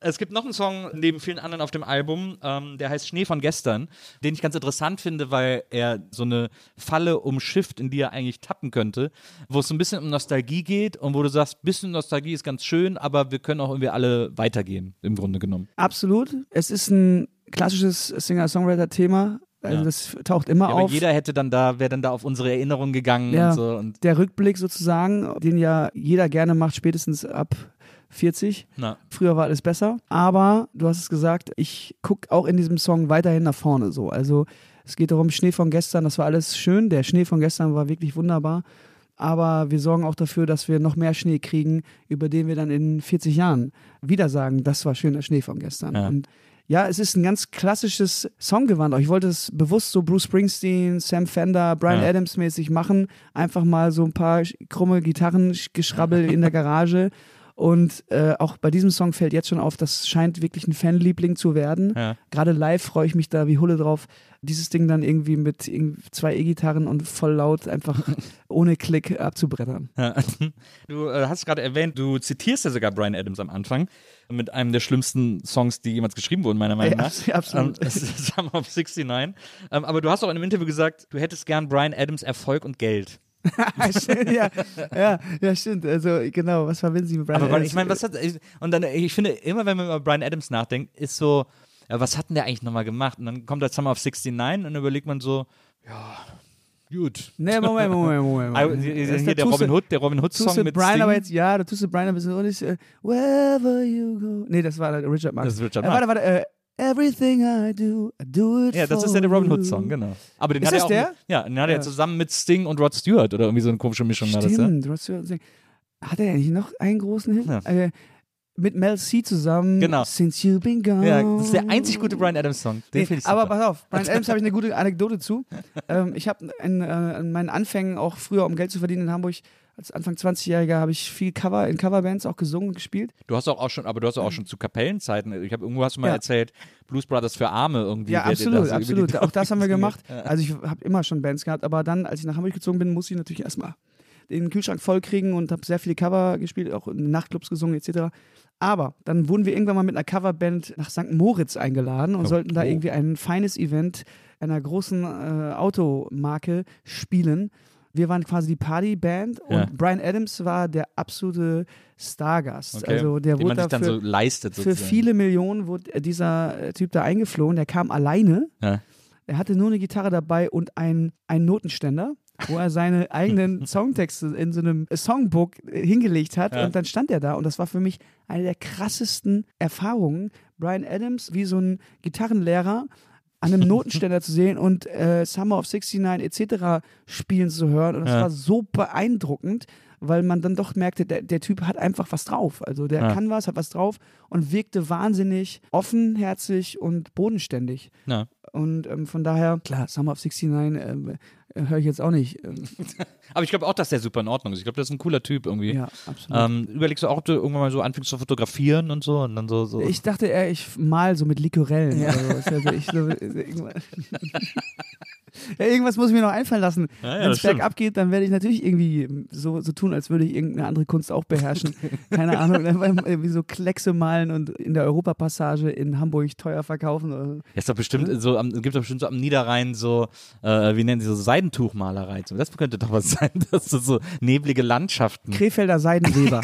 Es gibt noch einen Song neben vielen anderen auf dem Album, ähm, der heißt Schnee von gestern, den ich ganz interessant finde, weil er so eine Falle umschifft, in die er eigentlich tappen könnte, wo es so ein bisschen um Nostalgie geht und wo du sagst, bisschen Nostalgie ist ganz schön, aber wir können auch irgendwie alle weitergehen, im Grunde genommen. Absolut. Es ist ein klassisches Singer-Songwriter-Thema. Also Ja. das taucht immer Ja, aber auf. jeder hätte dann da, wäre dann da auf unsere Erinnerungen gegangen Ja. und so. Und, Der Rückblick sozusagen, den ja jeder gerne macht, spätestens ab 40. na, Früher war alles besser. Aber du hast es gesagt, ich gucke auch in diesem Song weiterhin nach vorne so. Also es geht darum, Schnee von gestern, das war alles schön. Der Schnee von gestern war wirklich wunderbar. Aber wir sorgen auch dafür, dass wir noch mehr Schnee kriegen, über den wir dann in 40 Jahren wieder sagen, das war schöner Schnee von gestern. Ja. Und ja, es ist ein ganz klassisches Songgewand. Ich wollte es bewusst so Bruce Springsteen, Sam Fender, Brian Ja. Adams mäßig machen. Einfach mal so ein paar krumme Gitarrengeschrabbel in der Garage. Und äh, auch bei diesem Song fällt jetzt schon auf, das scheint wirklich ein Fanliebling zu werden. Ja. Gerade live freue ich mich da wie Hulle drauf, dieses Ding dann irgendwie mit zwei E-Gitarren und voll laut einfach ohne Klick abzubrettern. Ja. Du äh, hast gerade erwähnt, du zitierst ja sogar Brian Adams am Anfang mit einem der schlimmsten Songs, die jemals geschrieben wurden, meiner Meinung Ja, nach. abs- absolut. Ähm, Summer of 69. Ähm, aber du hast auch in einem Interview gesagt, du hättest gern Brian Adams Erfolg und Geld. ja, ja, ja, stimmt. Also genau, was verbinden Sie mit Brian Aber Adams? ich meine, was hat. Und dann, ich finde, immer wenn man über Brian Adams nachdenkt, ist so, was hat denn der eigentlich nochmal gemacht? Und dann kommt der Summer of 69 und dann überlegt man so, ja, gut. Nee, Moment, Moment, Moment. Moment. hier Das ist der Robin Hood, der Robin Hood Tust Song mit Brian Sting. aber jetzt, ja, da tust du Brian ein bisschen und ich, äh, wherever you go. Nee, das war der Richard Marx. Das ist Richard äh, Warte, warte, äh, everything I do, I do it Ja, das for ist ja der Robin. Hood Song, genau. Aber den Ist hat das er auch, der? Ja, den hat er Ja. zusammen mit Sting und Rod Stewart oder irgendwie so eine komische Mischung war das, ja? Stimmt, hast ja gesagt, hat er eigentlich noch einen großen Hit? Ja. Äh, mit Mel C zusammen. Genau. Since you've been gone. Ja, das ist der einzig gute Brian Adams Song. Den finde ich aber super. pass auf, Brian Adams habe ich eine gute Anekdote zu. ähm, ich habe in, äh, in meinen Anfängen auch früher, um Geld zu verdienen in Hamburg, als Anfang 20-Jähriger habe ich viel Cover in Coverbands auch gesungen und gespielt. Du hast auch, auch schon, aber du hast auch schon zu Kapellenzeiten, ich habe irgendwo hast du mal Ja. erzählt, Blues Brothers für Arme irgendwie. Ja, absolut, das absolut. Auch das haben wir gemacht. Also ich habe immer schon Bands gehabt, aber dann, als ich nach Hamburg gezogen bin, musste ich natürlich erstmal den Kühlschrank voll kriegen und habe sehr viele Cover gespielt, auch in Nachtclubs gesungen etc. Aber dann wurden wir irgendwann mal mit einer Coverband nach St. Moritz eingeladen und Oh, sollten da oh. irgendwie ein feines Event einer großen äh, Automarke spielen. Wir waren quasi die Partyband und Ja. Brian Adams war der absolute Stargast. Okay. Also der Den wurde man sich dann dafür, so leistet für sozusagen. viele Millionen wurde dieser äh, Typ da eingeflogen. Der kam alleine. Ja. Er hatte nur eine Gitarre dabei und ein, einen Notenständer, wo er seine eigenen Songtexte in so einem Songbook äh, hingelegt hat. Ja. Und dann stand er da. Und das war für mich eine der krassesten Erfahrungen, Brian Adams wie so ein Gitarrenlehrer an einem Notenständer zu sehen und äh, Summer of 69 etc. spielen zu hören. Und das Ja. war so beeindruckend, weil man dann doch merkte, der, der Typ hat einfach was drauf. Also der Ja. kann was, hat was drauf und wirkte wahnsinnig offenherzig und bodenständig. Ja. Und ähm, von daher, klar, Summer of 69 ähm, äh, höre ich jetzt auch nicht. Ähm, Aber ich glaube auch, dass der super in Ordnung ist. Ich glaube, das ist ein cooler Typ irgendwie. ja, absolut. Ähm, überlegst du auch, ob du irgendwann mal so anfängst zu fotografieren und so und dann so. so. Ich dachte eher, ich mal so mit Likorellen. oder so. Also ich, so, irgendwas, ja, irgendwas muss ich mir noch einfallen lassen. Ja, ja, Wenn es bergab geht, dann werde ich natürlich irgendwie so, so tun, als würde ich irgendeine andere Kunst auch beherrschen. Keine Ahnung, irgendwie so Kleckse malen und in der Europapassage in Hamburg teuer verkaufen. Oder so. Ja, ist doch bestimmt so, am, gibt doch bestimmt so am Niederrhein so, äh, wie nennen sie so Seidentuchmalerei. Das könnte doch was sein, dass so, so neblige Landschaften. Krefelder Seidenweber.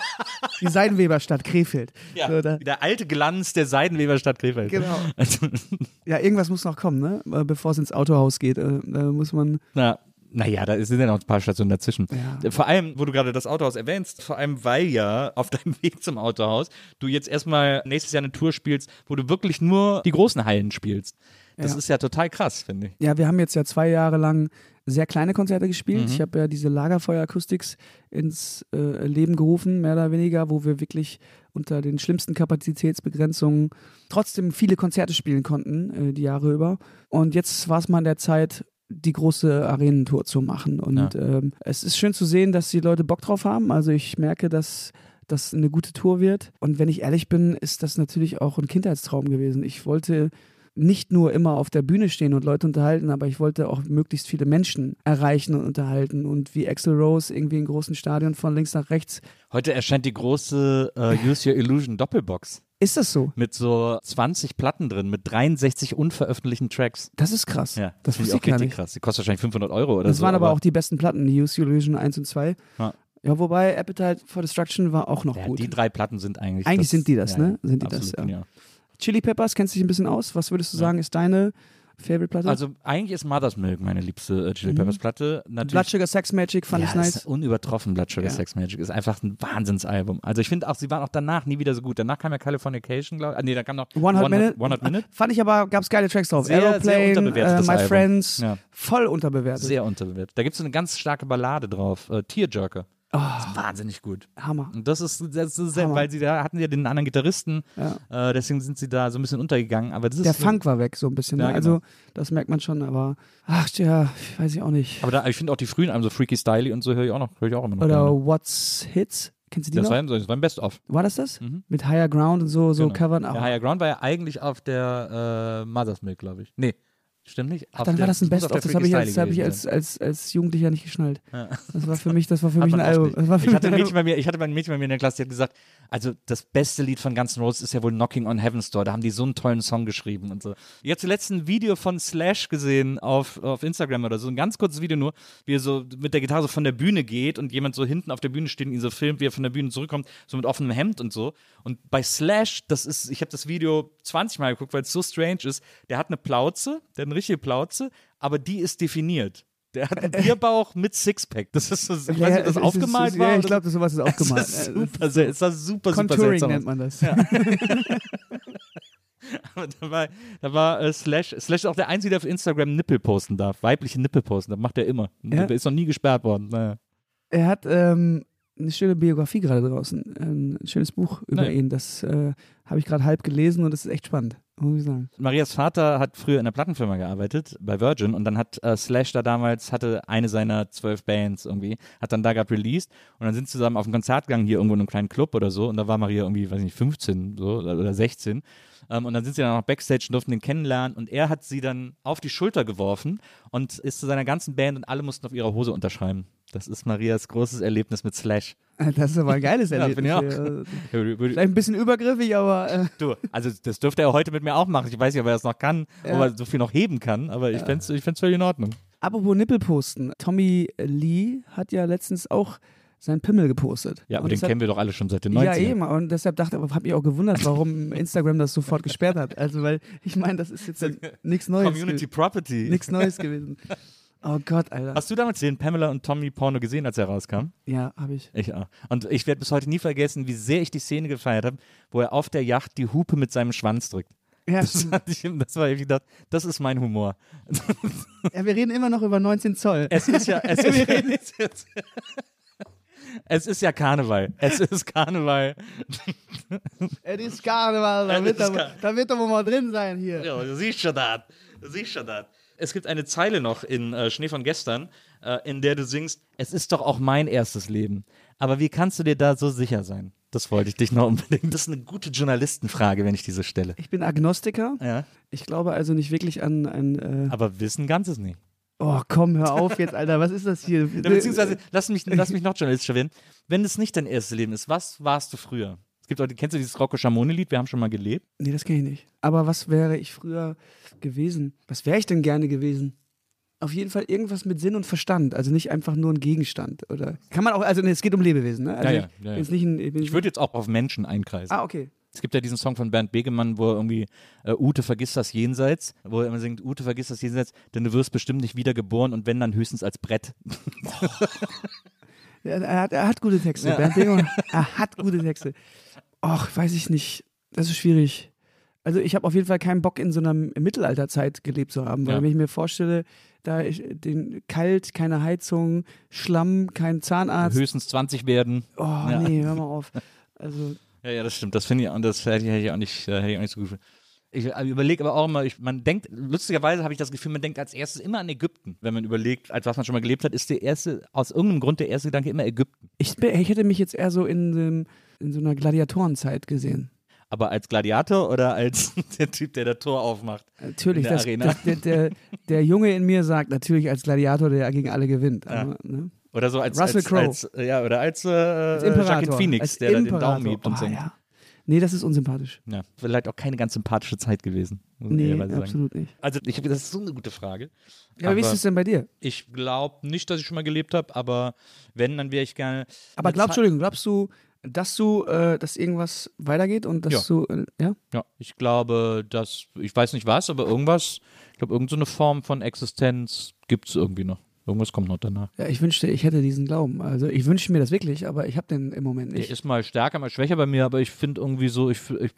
Die Seidenweberstadt Krefeld. Ja, So, der alte Glanz der Seidenweberstadt Krefeld. Genau. Also, ja, irgendwas muss noch kommen, ne? Äh, Bevor es ins Autohaus geht. Äh, Da muss man. na, naja, da sind ja noch ein paar Stationen dazwischen. Ja. Vor allem, wo du gerade das Autohaus erwähnst, vor allem, weil ja auf deinem Weg zum Autohaus du jetzt erstmal nächstes Jahr eine Tour spielst, wo du wirklich nur die großen Hallen spielst. Das Ja. ist ja total krass, finde ich. Ja, wir haben jetzt ja zwei Jahre lang sehr kleine Konzerte gespielt. Mhm. Ich habe ja diese Lagerfeuer-Acoustics ins äh, Leben gerufen, mehr oder weniger, wo wir wirklich unter den schlimmsten Kapazitätsbegrenzungen trotzdem viele Konzerte spielen konnten, äh, die Jahre über. Und jetzt war es mal an der Zeit, die große Arenentour zu machen. Und ähm, es ist schön zu sehen, dass die Leute Bock drauf haben. Also ich merke, dass das eine gute Tour wird. Und wenn ich ehrlich bin, ist das natürlich auch ein Kindheitstraum gewesen. Ich wollte nicht nur immer auf der Bühne stehen und Leute unterhalten, aber ich wollte auch möglichst viele Menschen erreichen und unterhalten und wie Axel Rose irgendwie in großen Stadion von links nach rechts. Heute erscheint die große äh, Use Your Illusion Doppelbox Ist das so? mit so 20 Platten drin, mit 63 unveröffentlichten Tracks. Das ist krass. Ja, das wusste ich gar nicht. krass. Die kostet wahrscheinlich 500 Euro oder Das so. waren aber auch die besten Platten, die Use Your Illusion 1 und 2. Ja. Ja, wobei Appetite for Destruction war auch noch ja, gut. die drei Platten sind eigentlich. Eigentlich das, sind die das, ja, ne? Sind die das, ja. ja. Chili Peppers, kennst du dich ein bisschen aus? Was würdest du sagen, ist deine Favorite-Platte? Also eigentlich ist Mother's Milk meine liebste äh, Chili Mhm. Peppers Platte. Natürlich Blood Sugar Sex Magic fand ja, ich das ist nice. unübertroffen, Blood Sugar Ja. Sex Magic. Ist einfach ein Wahnsinnsalbum. Also ich finde auch, sie waren auch danach nie wieder so gut. Danach kam ja Californication, glaube ich. Ah, nee, da kam noch One Hot Minute. One Hot Minute. Fand ich aber, gab es geile Tracks drauf. Sehr, sehr Aeroplane, äh, unterbewertetes My Album. Friends, Ja. voll unterbewertet. Sehr unterbewertet. Da gibt es eine ganz starke Ballade drauf. Äh, Tearjerker. Oh, Das ist wahnsinnig gut. Hammer. Und das ist, das ist sehr, Hammer. weil sie da hatten ja den anderen Gitarristen, Ja. äh, deswegen sind sie da so ein bisschen untergegangen. Aber Der ist Funk war weg, so ein bisschen. Ja, ne? genau. Also, das merkt man schon, aber ach ja, weiß ich auch nicht. Aber da, ich finde auch die frühen, also Freaky Styly und so höre ich auch noch, höre ich auch immer noch. Oder gerne. What's Hits? Kennst du die das, noch? war, das war ein Best-of. War das das? Mhm. Mit Higher Ground und so, so Genau. covern. Der Oh. Higher Ground war ja eigentlich auf der äh, Mother's Milk, glaube ich. Nee, stimmt nicht. Ach, dann war das ein Best-of, das habe ich, als, hab ich als, als, als Jugendlicher nicht geschnallt. Ja. Das war für mich, das war für mich ein Album. nicht. Das war für Ich mich hatte, ein Mädchen bei mir, ich hatte ein Mädchen bei mir in der Klasse, die hat gesagt, also das beste Lied von Guns N' Roses ist ja wohl Knocking on Heaven's Door. Da haben die so einen tollen Song geschrieben und so. Ich habe zuletzt ein Video von Slash gesehen auf, auf Instagram oder so, ein ganz kurzes Video nur, wie er so mit der Gitarre so von der Bühne geht und jemand so hinten auf der Bühne steht und ihn so filmt, wie er von der Bühne zurückkommt, so mit offenem Hemd und so. Und bei Slash, das ist, ich habe das Video 20 Mal geguckt, weil es so strange ist, der hat eine Plauze, der hat eine richtige Plauze, aber die ist definiert. Der hat einen Bierbauch mit Sixpack. Das ist so, ich weiß nicht, ob das ist- aufgemalt ist, war. Ja, ich glaube, sowas ist aufgemalt. das ist super, sehr, es sah super, super Contouring seltsam nennt man das. Aber da war, da war äh, Slash, Slash ist auch der Einzige, der auf Instagram Nippel posten darf. Weibliche Nippel posten, das macht er immer. Ja? Ist noch nie gesperrt worden. Naja. Er hat ähm, eine schöne Biografie gerade draußen, ein schönes Buch über Nein. ihn. Das äh, habe ich gerade halb gelesen und das ist echt spannend, muss ich sagen. Marias Vater hat früher in einer Plattenfirma gearbeitet, bei Virgin, und dann hat äh, Slash da damals, hatte eine seiner zwölf Bands irgendwie, hat dann da gehabt released und dann sind sie zusammen auf ein Konzert gegangen, hier irgendwo in einem kleinen Club oder so, und da war Maria irgendwie, weiß nicht, 15 so, oder 16. Ähm, und dann sind sie dann auch Backstage und durften den kennenlernen und er hat sie dann auf die Schulter geworfen und ist zu seiner ganzen Band und alle mussten auf ihrer Hose unterschreiben. Das ist Marias großes Erlebnis mit Slash. Das ist aber ein geiles Ja, Erlebnis. finde ich auch. Ja, Ja, Vielleicht ein bisschen übergriffig, aber äh, Du, also das dürfte er heute mit mir auch machen. Ich weiß nicht, ob er das noch kann, ob er so viel noch heben kann, aber ich fände es ich völlig in Ordnung. apropos Nippel posten. Tommy Lee hat ja letztens auch seinen Pimmel gepostet. Ja, aber Und den deshalb- kennen wir doch alle schon seit den 90ern. Ja, eben. Und deshalb dachte ich, habe mich auch gewundert, warum Instagram das sofort gesperrt hat. Also, weil ich meine, das ist jetzt ja nichts Neues. Community Property. Nichts Neues gewesen. Oh Gott, Alter. Hast du damals den Pamela und Tommy Porno gesehen, als er rauskam? Ja, habe ich. Ich auch. Und ich werde bis heute nie vergessen, wie sehr ich die Szene gefeiert habe, wo er auf der Yacht die Hupe mit seinem Schwanz drückt. Ja, Das, fand ich, das war ich gedacht, das ist mein Humor. ja, wir reden immer noch über 19 Zoll. Es ist ja, es ist, es ist, es ist ja Karneval. Es ist Karneval. Es ist Karneval, da wird, Kar- da wird doch wohl mal drin sein hier. Ja, du siehst schon das. Du siehst schon das. Es gibt eine Zeile noch in äh, Schnee von gestern, äh, in der du singst, es ist doch auch mein erstes Leben. Aber wie kannst du dir da so sicher sein? Das wollte ich dich noch unbedingt. Das ist eine gute Journalistenfrage, wenn ich diese stelle. Ich bin Agnostiker. Ja. Ich glaube also nicht wirklich an ein. Äh Aber wissen Ganzes nicht. Oh, komm, hör auf jetzt, Alter. Was ist das hier? Ja, beziehungsweise, lass mich, lass mich noch journalistischer werden. Wenn es nicht dein erstes Leben ist, was warst du früher? Es gibt auch, kennst du dieses Rocco Schamoni-Lied? Wir haben schon mal gelebt. Nee, das kenne ich nicht. Aber was wäre ich früher gewesen? Was wäre ich denn gerne gewesen? Auf jeden Fall irgendwas mit Sinn und Verstand. Also nicht einfach nur ein Gegenstand. Oder kann man auch, also nee, es geht um Lebewesen, ne? Also Ja, ja, ich ja, ja. Nicht ein, ich Ich würde jetzt auch auf Menschen einkreisen. Ah, okay. Es gibt ja diesen Song von Bernd Begemann, wo er irgendwie äh, Ute vergisst das Jenseits, wo er immer singt, Ute vergisst das Jenseits, denn du wirst bestimmt nicht wiedergeboren und wenn dann höchstens als Brett. Er, hat, er hat gute Texte. Bernd Begemann, er hat gute Texte. Och, weiß ich nicht. Das ist schwierig. Also ich habe auf jeden Fall keinen Bock in so einer Mittelalterzeit gelebt zu haben, weil Ja. wenn ich mir vorstelle, da ich den kalt, keine Heizung, Schlamm, kein Zahnarzt. höchstens 20 werden. Oh Ja. nee, hör mal auf. Also Ja, ja, das stimmt. Das finde ich, und das hätte ich, hätte ich auch nicht, äh, hätte ich auch nicht so gut. Ich überlege aber auch immer, ich, man denkt, lustigerweise habe ich das Gefühl, man denkt als erstes immer an Ägypten. Wenn man überlegt, als was man schon mal gelebt hat, ist der erste, aus irgendeinem Grund der erste Gedanke immer Ägypten. ich, ich hätte mich jetzt eher so in, dem, in so einer Gladiatorenzeit gesehen. Aber als Gladiator oder als der Typ, der das Tor aufmacht? Natürlich, der das, das, der, der, der Junge in mir sagt natürlich als Gladiator, der gegen alle gewinnt. Aber, ne? Oder so als, Russell als, Crowe. als äh, ja, oder als, äh, Als äh, Imperator. Joaquin Phoenix, als der da den Imperator. Daumen hebt und oh, singt. ja. Nee, das ist unsympathisch. Ja, vielleicht auch keine ganz sympathische Zeit gewesen. Nee, ehrlicherweise sagen. absolut nicht. Also, ich, das ist so eine gute Frage. Ja, aber wie ist es denn bei dir? Ich glaube nicht, dass ich schon mal gelebt habe, aber wenn, dann wäre ich gerne. Aber glaubst, Entschuldigung, glaubst du, dass du, äh, dass irgendwas weitergeht und dass Ja. du, äh, ja? Ja, ich glaube, dass, ich weiß nicht was, aber irgendwas, ich glaube, irgendeine Form von Existenz gibt es irgendwie noch. Irgendwas kommt noch danach. Ja, ich wünschte, ich hätte diesen Glauben. Also ich wünsche mir das wirklich, aber ich habe den im Moment Der nicht. ist mal stärker, mal schwächer bei mir, aber ich finde irgendwie so, ich, ich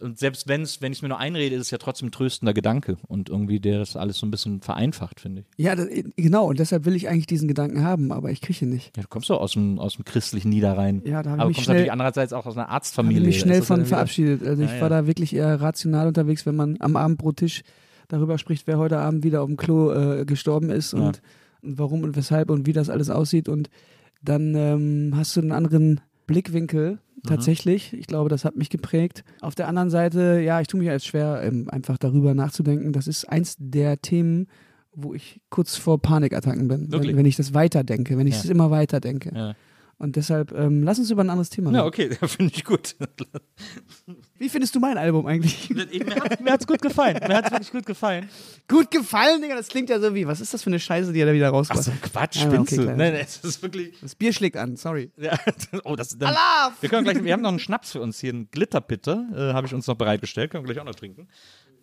und selbst wenn's, wenn ich es mir nur einrede, ist es ja trotzdem ein tröstender Gedanke und irgendwie der das alles so ein bisschen vereinfacht, finde ich. Ja, das, genau. Und deshalb will ich eigentlich diesen Gedanken haben, aber ich kriege ihn nicht. Ja, du kommst doch aus dem, aus dem christlichen Niederrhein. Ja, da habe ich aber mich kommst schnell- natürlich andererseits auch aus einer Arztfamilie. mich Da schnell von verabschiedet. Also ich Ja, war ja. da wirklich eher rational unterwegs, wenn man am Abendbrottisch darüber spricht, wer heute Abend wieder auf dem Klo äh, gestorben ist und, und warum und weshalb und wie das alles aussieht. Und dann ähm, hast du einen anderen Blickwinkel Mhm. tatsächlich. Ich glaube, das hat mich geprägt. Auf der anderen Seite, ja, ich tue mich jetzt schwer, ähm, einfach darüber nachzudenken. Das ist eins der Themen, wo ich kurz vor Panikattacken bin, wenn, wenn ich das weiterdenke, wenn ich Ja. es immer weiterdenke. Ja. Und deshalb, ähm, lass uns über ein anderes Thema Ja, reden. okay, finde ich gut. Wie findest du mein Album eigentlich? mir hat es gut gefallen. Mir hat es wirklich gut gefallen. Gut gefallen, Digga. Das klingt ja so wie, was ist das für eine Scheiße, die er da wieder rauskommt? Ach so, Quatsch, Ah, spinnst okay, du? Nein, nein, es ist wirklich. Das Bier schlägt an, sorry. Ja, oh, das dann, Wir können gleich, wir haben noch einen Schnaps für uns hier, einen Glitterbitter, äh, habe ich uns noch bereitgestellt, können wir gleich auch noch trinken.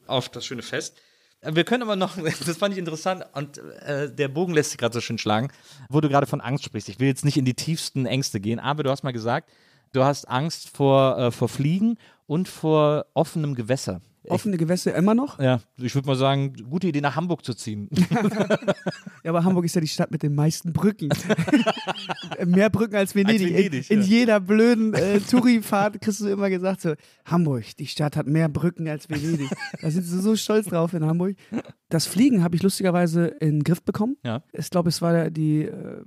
Auf das schöne Fest. Äh, Wir können aber noch, das fand ich interessant und äh, der Bogen lässt sich gerade so schön schlagen, wo du gerade von Angst sprichst. Ich will jetzt nicht in die tiefsten Ängste gehen, aber du hast mal gesagt, du hast Angst vor, äh, vor Fliegen und vor offenem Gewässer. Offene Gewässer immer noch? Ja, ich würde mal sagen, gute Idee nach Hamburg zu ziehen. Ja, aber Hamburg ist ja die Stadt mit den meisten Brücken. Mehr Brücken als Venedig. Venedig, in, in ja. jeder blöden äh, Touri-Fahrt kriegst du immer gesagt so, Hamburg, die Stadt hat mehr Brücken als Venedig. da sind sie so stolz drauf in Hamburg. Das Fliegen habe ich lustigerweise in den Griff bekommen. Ja. Ich glaube, es war die äh,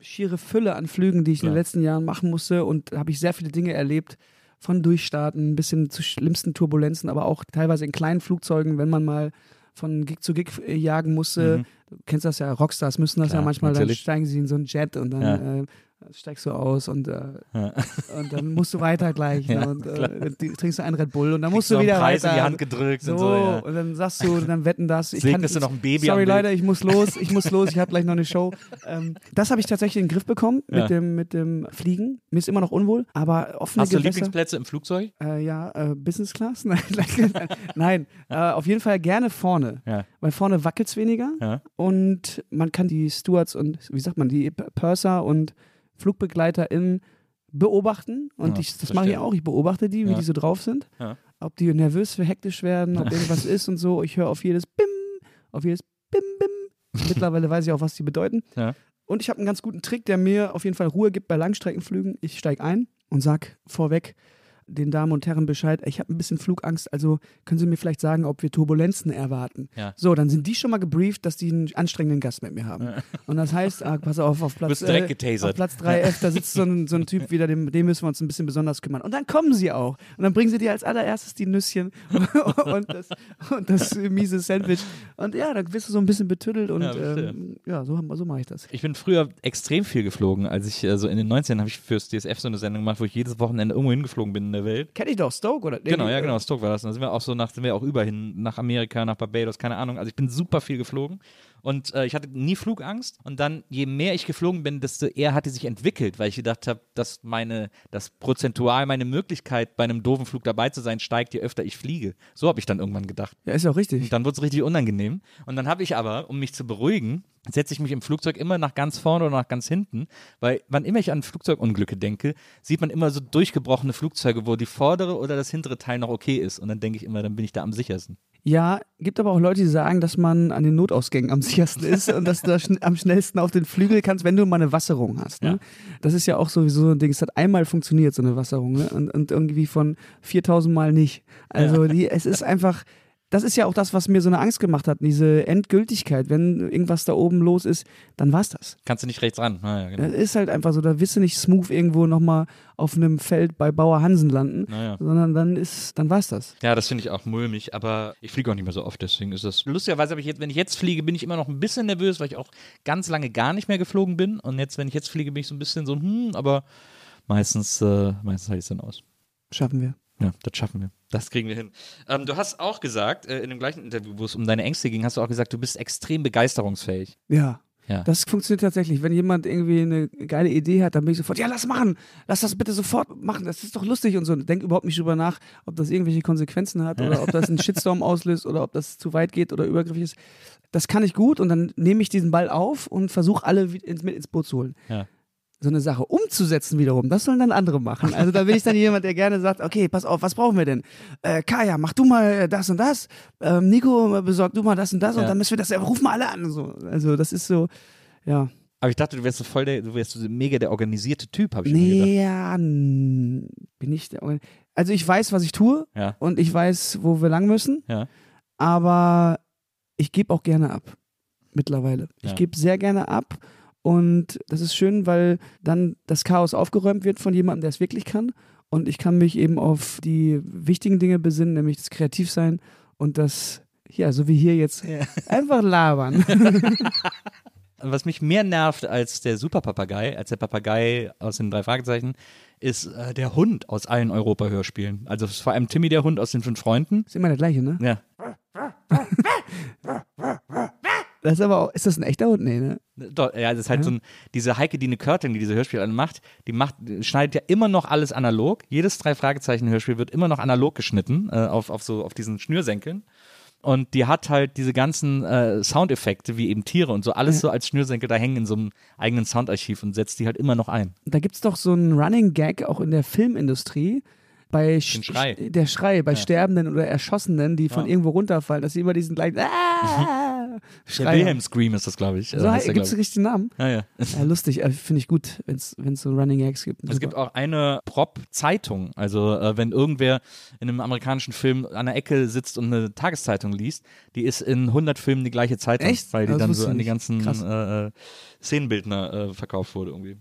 schiere Fülle an Flügen, die ich in Klar. den letzten Jahren machen musste und da habe ich sehr viele Dinge erlebt. Von Durchstarten bis hin zu schlimmsten Turbulenzen, aber auch teilweise in kleinen Flugzeugen, wenn man mal von Gig zu Gig äh, jagen musste. Du kennst das ja, Rockstars müssen das Klar, ja manchmal, natürlich. dann steigen sie in so einen Jet und dann Ja. äh, steigst du aus und, äh, Ja. und dann musst du weiter gleich Ja, ne, und äh, trinkst du einen Red Bull und dann musst du wieder Preis weiter. in die Hand gedrückt so, und so, ja. und dann sagst du, dann wetten das. Ich Segnest kann, du noch ein Baby Sorry? Leute, ich muss los, ich muss los, ich habe gleich noch eine Show. Ähm, das habe ich tatsächlich in den Griff bekommen mit, dem, mit dem Fliegen. Mir ist immer noch unwohl, aber offene Hast du Gewässer. Lieblingsplätze im Flugzeug? Äh, ja, äh, Business Class? Nein, nein äh, auf jeden Fall gerne vorne. Weil vorne wackelt es weniger und man kann die Stewards und, wie sagt man, die Purser und FlugbegleiterInnen beobachten. Und Ja, ich, das mache ich auch. Ich beobachte die, wie Ja. die so drauf sind. Ja. Ob die nervös, hektisch werden, ob irgendwas ist und so. Ich höre auf jedes Bim, auf jedes Bim, Bim. Mittlerweile weiß ich auch, was die bedeuten. Und ich habe einen ganz guten Trick, der mir auf jeden Fall Ruhe gibt bei Langstreckenflügen. Ich steige ein und sag vorweg den Damen und Herren Bescheid, ich habe ein bisschen Flugangst, also können Sie mir vielleicht sagen, ob wir Turbulenzen erwarten. Ja. So, dann sind die schon mal gebrieft, dass die einen anstrengenden Gast mit mir haben. Und das heißt, ah, pass auf, auf Platz, getasert. auf Platz 3F, da sitzt so ein, so ein Typ wieder, dem, dem müssen wir uns ein bisschen besonders kümmern. Und dann kommen sie auch. Und dann bringen sie dir als allererstes die Nüsschen und das, und das miese Sandwich. Und ja, dann wirst du so ein bisschen betüdelt und Ja, ähm, ja, so, so mache ich das. Ich bin früher extrem viel geflogen. Als ich äh, so in den 19 habe ich fürs DSF so eine Sendung gemacht, wo ich jedes Wochenende irgendwo hingeflogen bin in der Welt. Kenn ich doch, Stoke, oder? Genau, ja, äh, genau, Stoke war das. Und da sind wir auch so nach, sind wir auch überhin nach Amerika, nach Barbados, keine Ahnung. Also ich bin super viel geflogen und äh, ich hatte nie Flugangst. Und dann, je mehr ich geflogen bin, desto eher hat die sich entwickelt, weil ich gedacht habe, dass meine, dass prozentual meine Möglichkeit, bei einem doofen Flug dabei zu sein, steigt, je öfter ich fliege. So habe ich dann irgendwann gedacht. Ja, ist ja auch richtig. Und dann wurde es richtig unangenehm. Und dann habe ich aber, um mich zu beruhigen, setze ich mich im Flugzeug immer nach ganz vorne oder nach ganz hinten, weil wann immer ich an Flugzeugunglücke denke, sieht man immer so durchgebrochene Flugzeuge, wo die vordere oder das hintere Teil noch okay ist. Und dann denke ich immer, dann bin ich da am sichersten. Ja, gibt aber auch Leute, die sagen, dass man an den Notausgängen am sichersten ist und dass du da schn am schnellsten auf den Flügel kannst, wenn du mal eine Wasserung hast. Ne? Ja. Das ist ja auch sowieso so ein Ding. Es hat einmal funktioniert, so eine Wasserung, ne? und, und irgendwie von 4000 Mal nicht. Also die, es ist einfach, das ist ja auch das, was mir so eine Angst gemacht hat, diese Endgültigkeit. Wenn irgendwas da oben los ist, dann war's das. Kannst du nicht rechts ran. Naja, genau. Das ist halt einfach so, da wirst du nicht smooth irgendwo nochmal auf einem Feld bei Bauer Hansen landen, Naja. sondern dann ist, dann war's das. Ja, das finde ich auch mulmig, aber ich fliege auch nicht mehr so oft, deswegen ist das. Lustigerweise habe ich jetzt, wenn ich jetzt fliege, bin ich immer noch ein bisschen nervös, weil ich auch ganz lange gar nicht mehr geflogen bin. Und jetzt, wenn ich jetzt fliege, bin ich so ein bisschen so, hm, aber meistens, äh, meistens halte ich es dann aus. Schaffen wir. Ja, das schaffen wir. Das kriegen wir hin. Ähm, du hast auch gesagt, äh, in dem gleichen Interview, wo es um deine Ängste ging, hast du auch gesagt, du bist extrem begeisterungsfähig. Ja. Ja. Das funktioniert tatsächlich. Wenn jemand irgendwie eine geile Idee hat, dann bin ich sofort, ja, lass machen. Lass das bitte sofort machen. Das ist doch lustig und so. Denk überhaupt nicht drüber nach, ob das irgendwelche Konsequenzen hat oder ob das einen Shitstorm auslöst oder ob das zu weit geht oder übergriffig ist. Das kann ich gut und dann nehme ich diesen Ball auf und versuche alle mit ins Boot zu holen. Ja. So eine Sache umzusetzen wiederum, das sollen dann andere machen. Also da bin ich dann jemand, der gerne sagt, okay, pass auf, was brauchen wir denn? Äh, Kaya, mach du mal das und das. Ähm, Nico, besorg du mal das und das und Ja. dann müssen wir das, ja, ruf mal alle an. So. Also das ist so, ja. Aber ich dachte, du wärst so voll der, du wärst so mega der organisierte Typ, habe ich mir gedacht. Nee, ja, bin ich der, Organ- Also ich weiß, was ich tue Ja. und ich weiß, wo wir lang müssen, Ja. aber ich gebe auch gerne ab. Mittlerweile. Ich gebe sehr gerne ab und das ist schön, weil dann das Chaos aufgeräumt wird von jemandem, der es wirklich kann und ich kann mich eben auf die wichtigen Dinge besinnen, nämlich das Kreativsein und das, ja, so wie hier jetzt, einfach labern. Was mich mehr nervt als der Superpapagei, als der Papagei aus den drei Fragezeichen, ist äh, der Hund aus allen Europa-Hörspielen. Also vor allem Timmy der Hund aus den fünf Freunden. ist immer der gleiche, ne? Ja. Das ist aber auch, ist das ein echter Hund? Nee, ne? Doch, ja, das ist halt so ein, diese Heike Dine Körting, die diese Hörspiele alle macht, die macht, schneidet ja immer noch alles analog. Jedes drei Fragezeichen Hörspiel wird immer noch analog geschnitten, äh, auf, auf so, auf diesen Schnürsenkeln. Und die hat halt diese ganzen äh, Soundeffekte, wie eben Tiere und so, alles so als Schnürsenkel da hängen in so einem eigenen Soundarchiv und setzt die halt immer noch ein. da gibt es doch so einen Running Gag auch in der Filmindustrie. Bei Sch- Schrei. Sch- Der Schrei bei Sterbenden oder Erschossenen, die von Ja. irgendwo runterfallen, dass sie immer diesen gleichen ah, Der Wilhelm Scream ist das, glaube ich. äh. So heißt der, gibt es einen richtigen Namen? ja, ja. Ja, lustig, äh, finde ich gut, wenn es so Running Gags gibt. Es gibt auch eine Prop-Zeitung. Also, äh, wenn irgendwer in einem amerikanischen Film an der Ecke sitzt und eine Tageszeitung liest, die ist in 100 Filmen die gleiche Zeitung. Echt? Weil die Das dann so an die ganzen äh, äh, Szenenbildner äh, verkauft wurde irgendwie.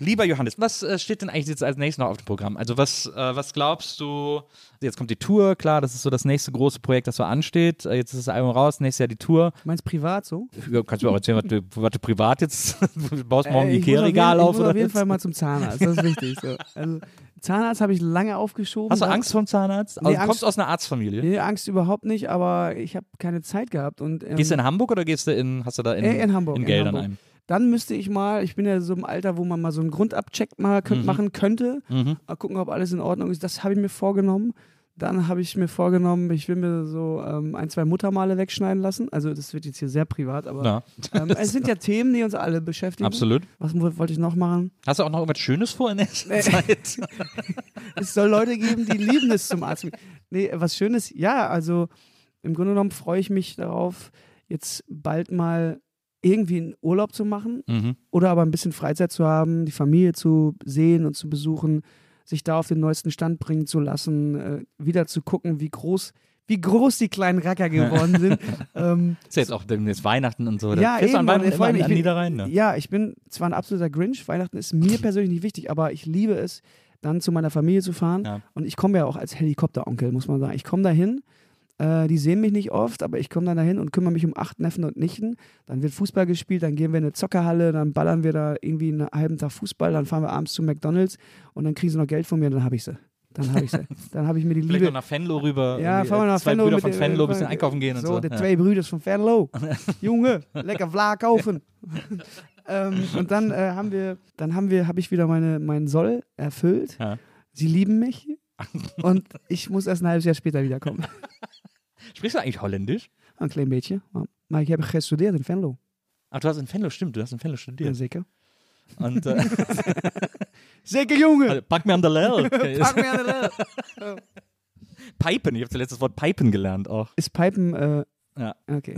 Lieber Johannes, was äh, steht denn eigentlich jetzt als nächstes noch auf dem Programm? Also was, äh, was glaubst du, jetzt kommt die Tour, klar, das ist so das nächste große Projekt, das so ansteht. Äh, jetzt ist das Album raus, nächstes Jahr die Tour. Meinst du privat so? Ja, Kannst du mir auch erzählen, was du, was du privat jetzt, du baust morgen Äh, ein auf jeden- Ikea-Regal auf Ich muss oder auf jeden? Fall mal zum Zahnarzt, das ist wichtig. So. Also, Zahnarzt habe ich lange aufgeschoben. Hast du Angst vor dem Zahnarzt? Nee, Also, du Angst- kommst aus einer Arztfamilie. Nee, Angst überhaupt nicht, aber ich habe keine Zeit gehabt. Und, ähm, Gehst du in Hamburg oder gehst du in, hast du da in, Äh, in Hamburg, in in Geldern Hamburg. einen? Dann müsste ich mal, ich bin ja so im Alter, wo man mal so einen Grundabcheck mal könnt, machen könnte, Mhm. mal gucken, ob alles in Ordnung ist. Das habe ich mir vorgenommen. Dann habe ich mir vorgenommen, ich will mir so ähm, ein, zwei Muttermale wegschneiden lassen. Also das wird jetzt hier sehr privat, aber Ja, ähm, es sind ja Themen, die uns alle beschäftigen. absolut. Was wo- wollte ich noch machen? Hast du auch noch irgendwas Schönes vor in der Nee. Zeit? Es soll Leute geben, die lieben es zum Arzt. Nee, was Schönes, ja, also im Grunde genommen freue ich mich darauf, jetzt bald mal irgendwie einen Urlaub zu machen mhm. oder aber ein bisschen Freizeit zu haben, die Familie zu sehen und zu besuchen, sich da auf den neuesten Stand bringen zu lassen, äh, wieder zu gucken, wie groß, wie groß die kleinen Racker geworden sind. ähm, Ist ja jetzt auch demnächst Weihnachten und so. ja, du an eben, Weihnachten immer an, ich an bin- Niederrhein? Ne? Ja, ich bin zwar ein absoluter Grinch, Weihnachten ist mir persönlich nicht wichtig, aber ich liebe es, dann zu meiner Familie zu fahren. Ja. Und ich komme ja auch als Helikopteronkel, muss man sagen. Ich komme dahin, äh, die sehen mich nicht oft, aber ich komme dann dahin und kümmere mich um acht Neffen und Nichten. Dann wird Fußball gespielt, dann gehen wir in eine Zockerhalle, dann ballern wir da irgendwie einen halben Tag Fußball, dann fahren wir abends zu McDonalds und dann kriegen sie noch Geld von mir und dann habe ich sie. Dann habe ich sie. Dann habe ich mir die Vielleicht Liebe. noch nach Venlo rüber. Ja, fahren wir äh, nach zwei Venlo. Brüder von den- Venlo ein bisschen einkaufen gehen und so. So, de ja. twee Brüders von Venlo. Junge, lecker Vla kaufen. ähm, und dann äh, haben wir, dann haben wir, habe ich wieder meine, meinen Soll erfüllt. Ja. Sie lieben mich. und ich muss erst ein halbes Jahr später wiederkommen. Sprichst du eigentlich Holländisch? Een klein beetje. Maar, maar ik heb gestudeerd in Venlo. Ach, du hast in Venlo, stimmt, du hast in Venlo Ja, studiert. zeker. Und äh, Zeker, jongen! also, pack mir an der Lel. Pak me aan de lel. Pipen, ich habe zuletzt das Wort Pipen gelernt auch. Ist Pipen, äh, Ja. okay.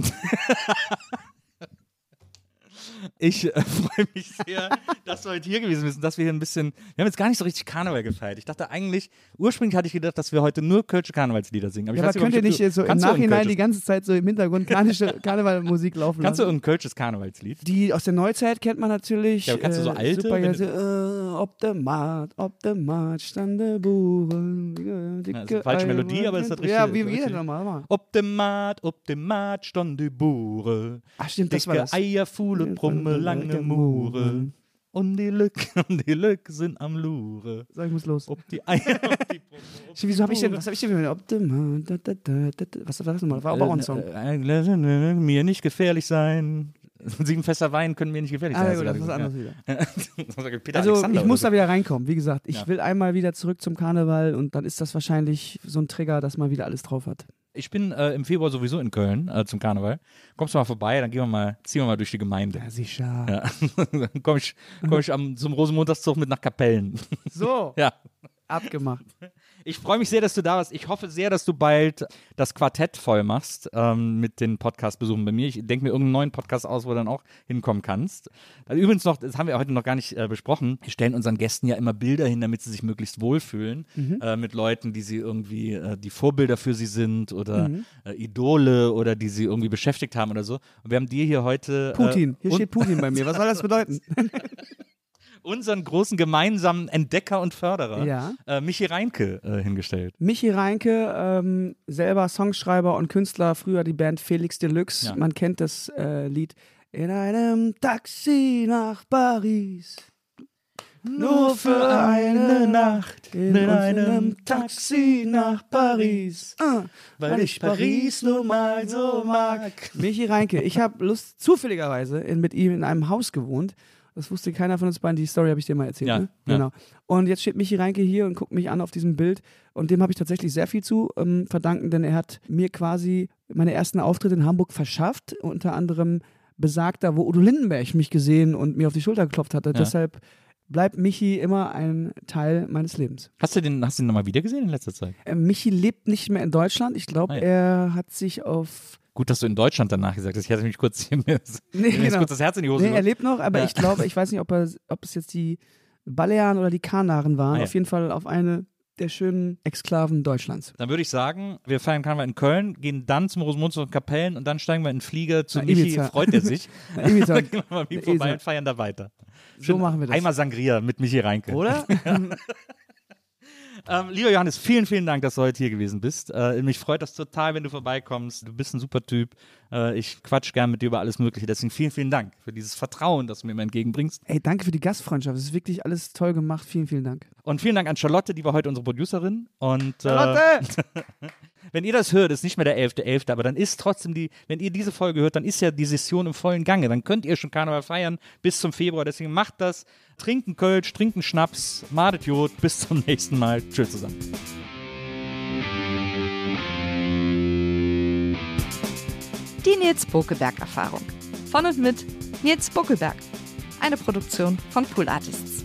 Ich äh, freue mich sehr, dass du heute hier gewesen bist und dass wir hier ein bisschen. Wir haben jetzt gar nicht so richtig Karneval gefeiert. Ich dachte eigentlich, ursprünglich hatte ich gedacht, dass wir heute nur Kölsche Karnevalslieder singen. Aber Ja, aber könnt ihr nicht so im kannst du Nachhinein die ganze Zeit so im Hintergrund karnische Karnevalmusik laufen Kannst du lassen? irgendein Kölsches Karnevalslied? Die aus der Neuzeit kennt man natürlich. Ja, aber kannst du so alte, Super, ja, so, äh, ob der Maat, ob der Maat stand der Buren. Ja, ist eine falsche Melodie, aber ist das Ja, richtige- wie wie richtig. das nochmal? Mal. Ob dem Maat, ob dem Maat stand die Bure. Ach stimmt, das war das. Eier, Fuhle, Brumme, lange Mure. Und die Lück, und die Lück sind am Lure. So, ich muss los. Ob die Eier, ob die ob Wieso habe ich denn, was habe ich denn Ob da, da, da. Was war das nochmal? War aber auch ein Song. Mir nicht gefährlich sein. Sieben Fester Wein können mir nicht gefährlich Ah, sein. ja, gut, das ist anderes wieder. Also Alexander ich muss oder da wieder reinkommen. Wie gesagt, ich Ja. will einmal wieder zurück zum Karneval und dann ist das wahrscheinlich so ein Trigger, dass man wieder alles drauf hat. Ich bin äh, im Februar sowieso in Köln äh, zum Karneval. Kommst du mal vorbei, dann gehen wir mal, ziehen wir mal durch die Gemeinde. sicher. Ja. dann komme ich, komm ich am, zum Rosenmontagszug mit nach Kapellen. So, ja. abgemacht. Ich freue mich sehr, dass du da warst. Ich hoffe sehr, dass du bald das Quartett voll machst ähm, mit den Podcast-Besuchen bei mir. Ich denke mir irgendeinen neuen Podcast aus, wo du dann auch hinkommen kannst. Also übrigens noch, das haben wir heute noch gar nicht äh, besprochen. Wir stellen unseren Gästen ja immer Bilder hin, damit sie sich möglichst wohlfühlen. Äh, mit Leuten, die sie irgendwie, äh, die Vorbilder für sie sind oder äh, Idole oder die sie irgendwie beschäftigt haben oder so. Und wir haben dir hier heute. Putin. Hier steht Putin bei mir. Was soll das bedeuten? unseren großen gemeinsamen Entdecker und Förderer, Ja. äh, Michi Reinke, äh, hingestellt. Michi Reinke, ähm, selber Songschreiber und Künstler, früher die Band Felix Deluxe. Ja. Man kennt das äh, Lied. In einem Taxi nach Paris. Nur für eine Nacht. In, einem Taxi nach Paris. Ah, weil ich Paris nun mal so mag. Michi Reinke, ich habe Lust, zufälligerweise in, mit ihm in einem Haus gewohnt. Das wusste keiner von uns beiden. Die Story habe ich dir mal erzählt. Ja, ne? ja. Genau. Und jetzt steht Michi Reinke hier und guckt mich an auf diesem Bild. Und dem habe ich tatsächlich sehr viel zu ähm, verdanken, denn er hat mir quasi meine ersten Auftritte in Hamburg verschafft. Unter anderem besagter, wo Udo Lindenberg mich gesehen und mir auf die Schulter geklopft hatte. Deshalb bleibt Michi immer ein Teil meines Lebens. Hast du den, hast du den nochmal wieder gesehen in letzter Zeit? Äh, Michi lebt nicht mehr in Deutschland. Ich glaube, Ah, ja. er hat sich auf. Gut, dass du in Deutschland danach gesagt hast. Ich hatte mich kurz Nee, genau. kurz das Herz in die Hose Nee, er lebt noch, aber Ja. ich glaube, ich weiß nicht, ob, er, ob es jetzt die Balearen oder die Kanaren waren. Ah, ja. Auf jeden Fall auf eine der schönen Exklaven Deutschlands. Dann würde ich sagen, wir feiern Karneval in Köln, gehen dann zum Rosenmund und Kapellen und dann steigen wir in den Flieger zu Na, Michi. Ibiza. Freut er sich. Na, Ibiza. dann gehen wir mal vorbei und feiern da weiter. So machen wir das. Einmal Sangria mit Michi Reinke. Oder? Ähm, lieber Johannes, vielen, vielen Dank, dass du heute hier gewesen bist. Äh, mich freut das total, wenn du vorbeikommst. Du bist ein super Typ. Äh, ich quatsch gern mit dir über alles Mögliche. Deswegen vielen, vielen Dank für dieses Vertrauen, das du mir immer entgegenbringst. Ey, danke für die Gastfreundschaft. Es ist wirklich alles toll gemacht. Vielen, vielen Dank. Und vielen Dank an Charlotte, die war heute unsere Producerin. Und, äh, Charlotte! wenn ihr das hört, ist nicht mehr der 11.11., aber dann ist trotzdem die, wenn ihr diese Folge hört, dann ist ja die Session im vollen Gange. Dann könnt ihr schon Karneval feiern bis zum Februar. Deswegen macht das. Trinken Kölsch, trinken Schnaps, madet Jod. Bis zum nächsten Mal. Tschüss zusammen. Die Nils Bokeberg-Erfahrung. Von und mit Nils Bokeberg. Eine Produktion von Pool Artists.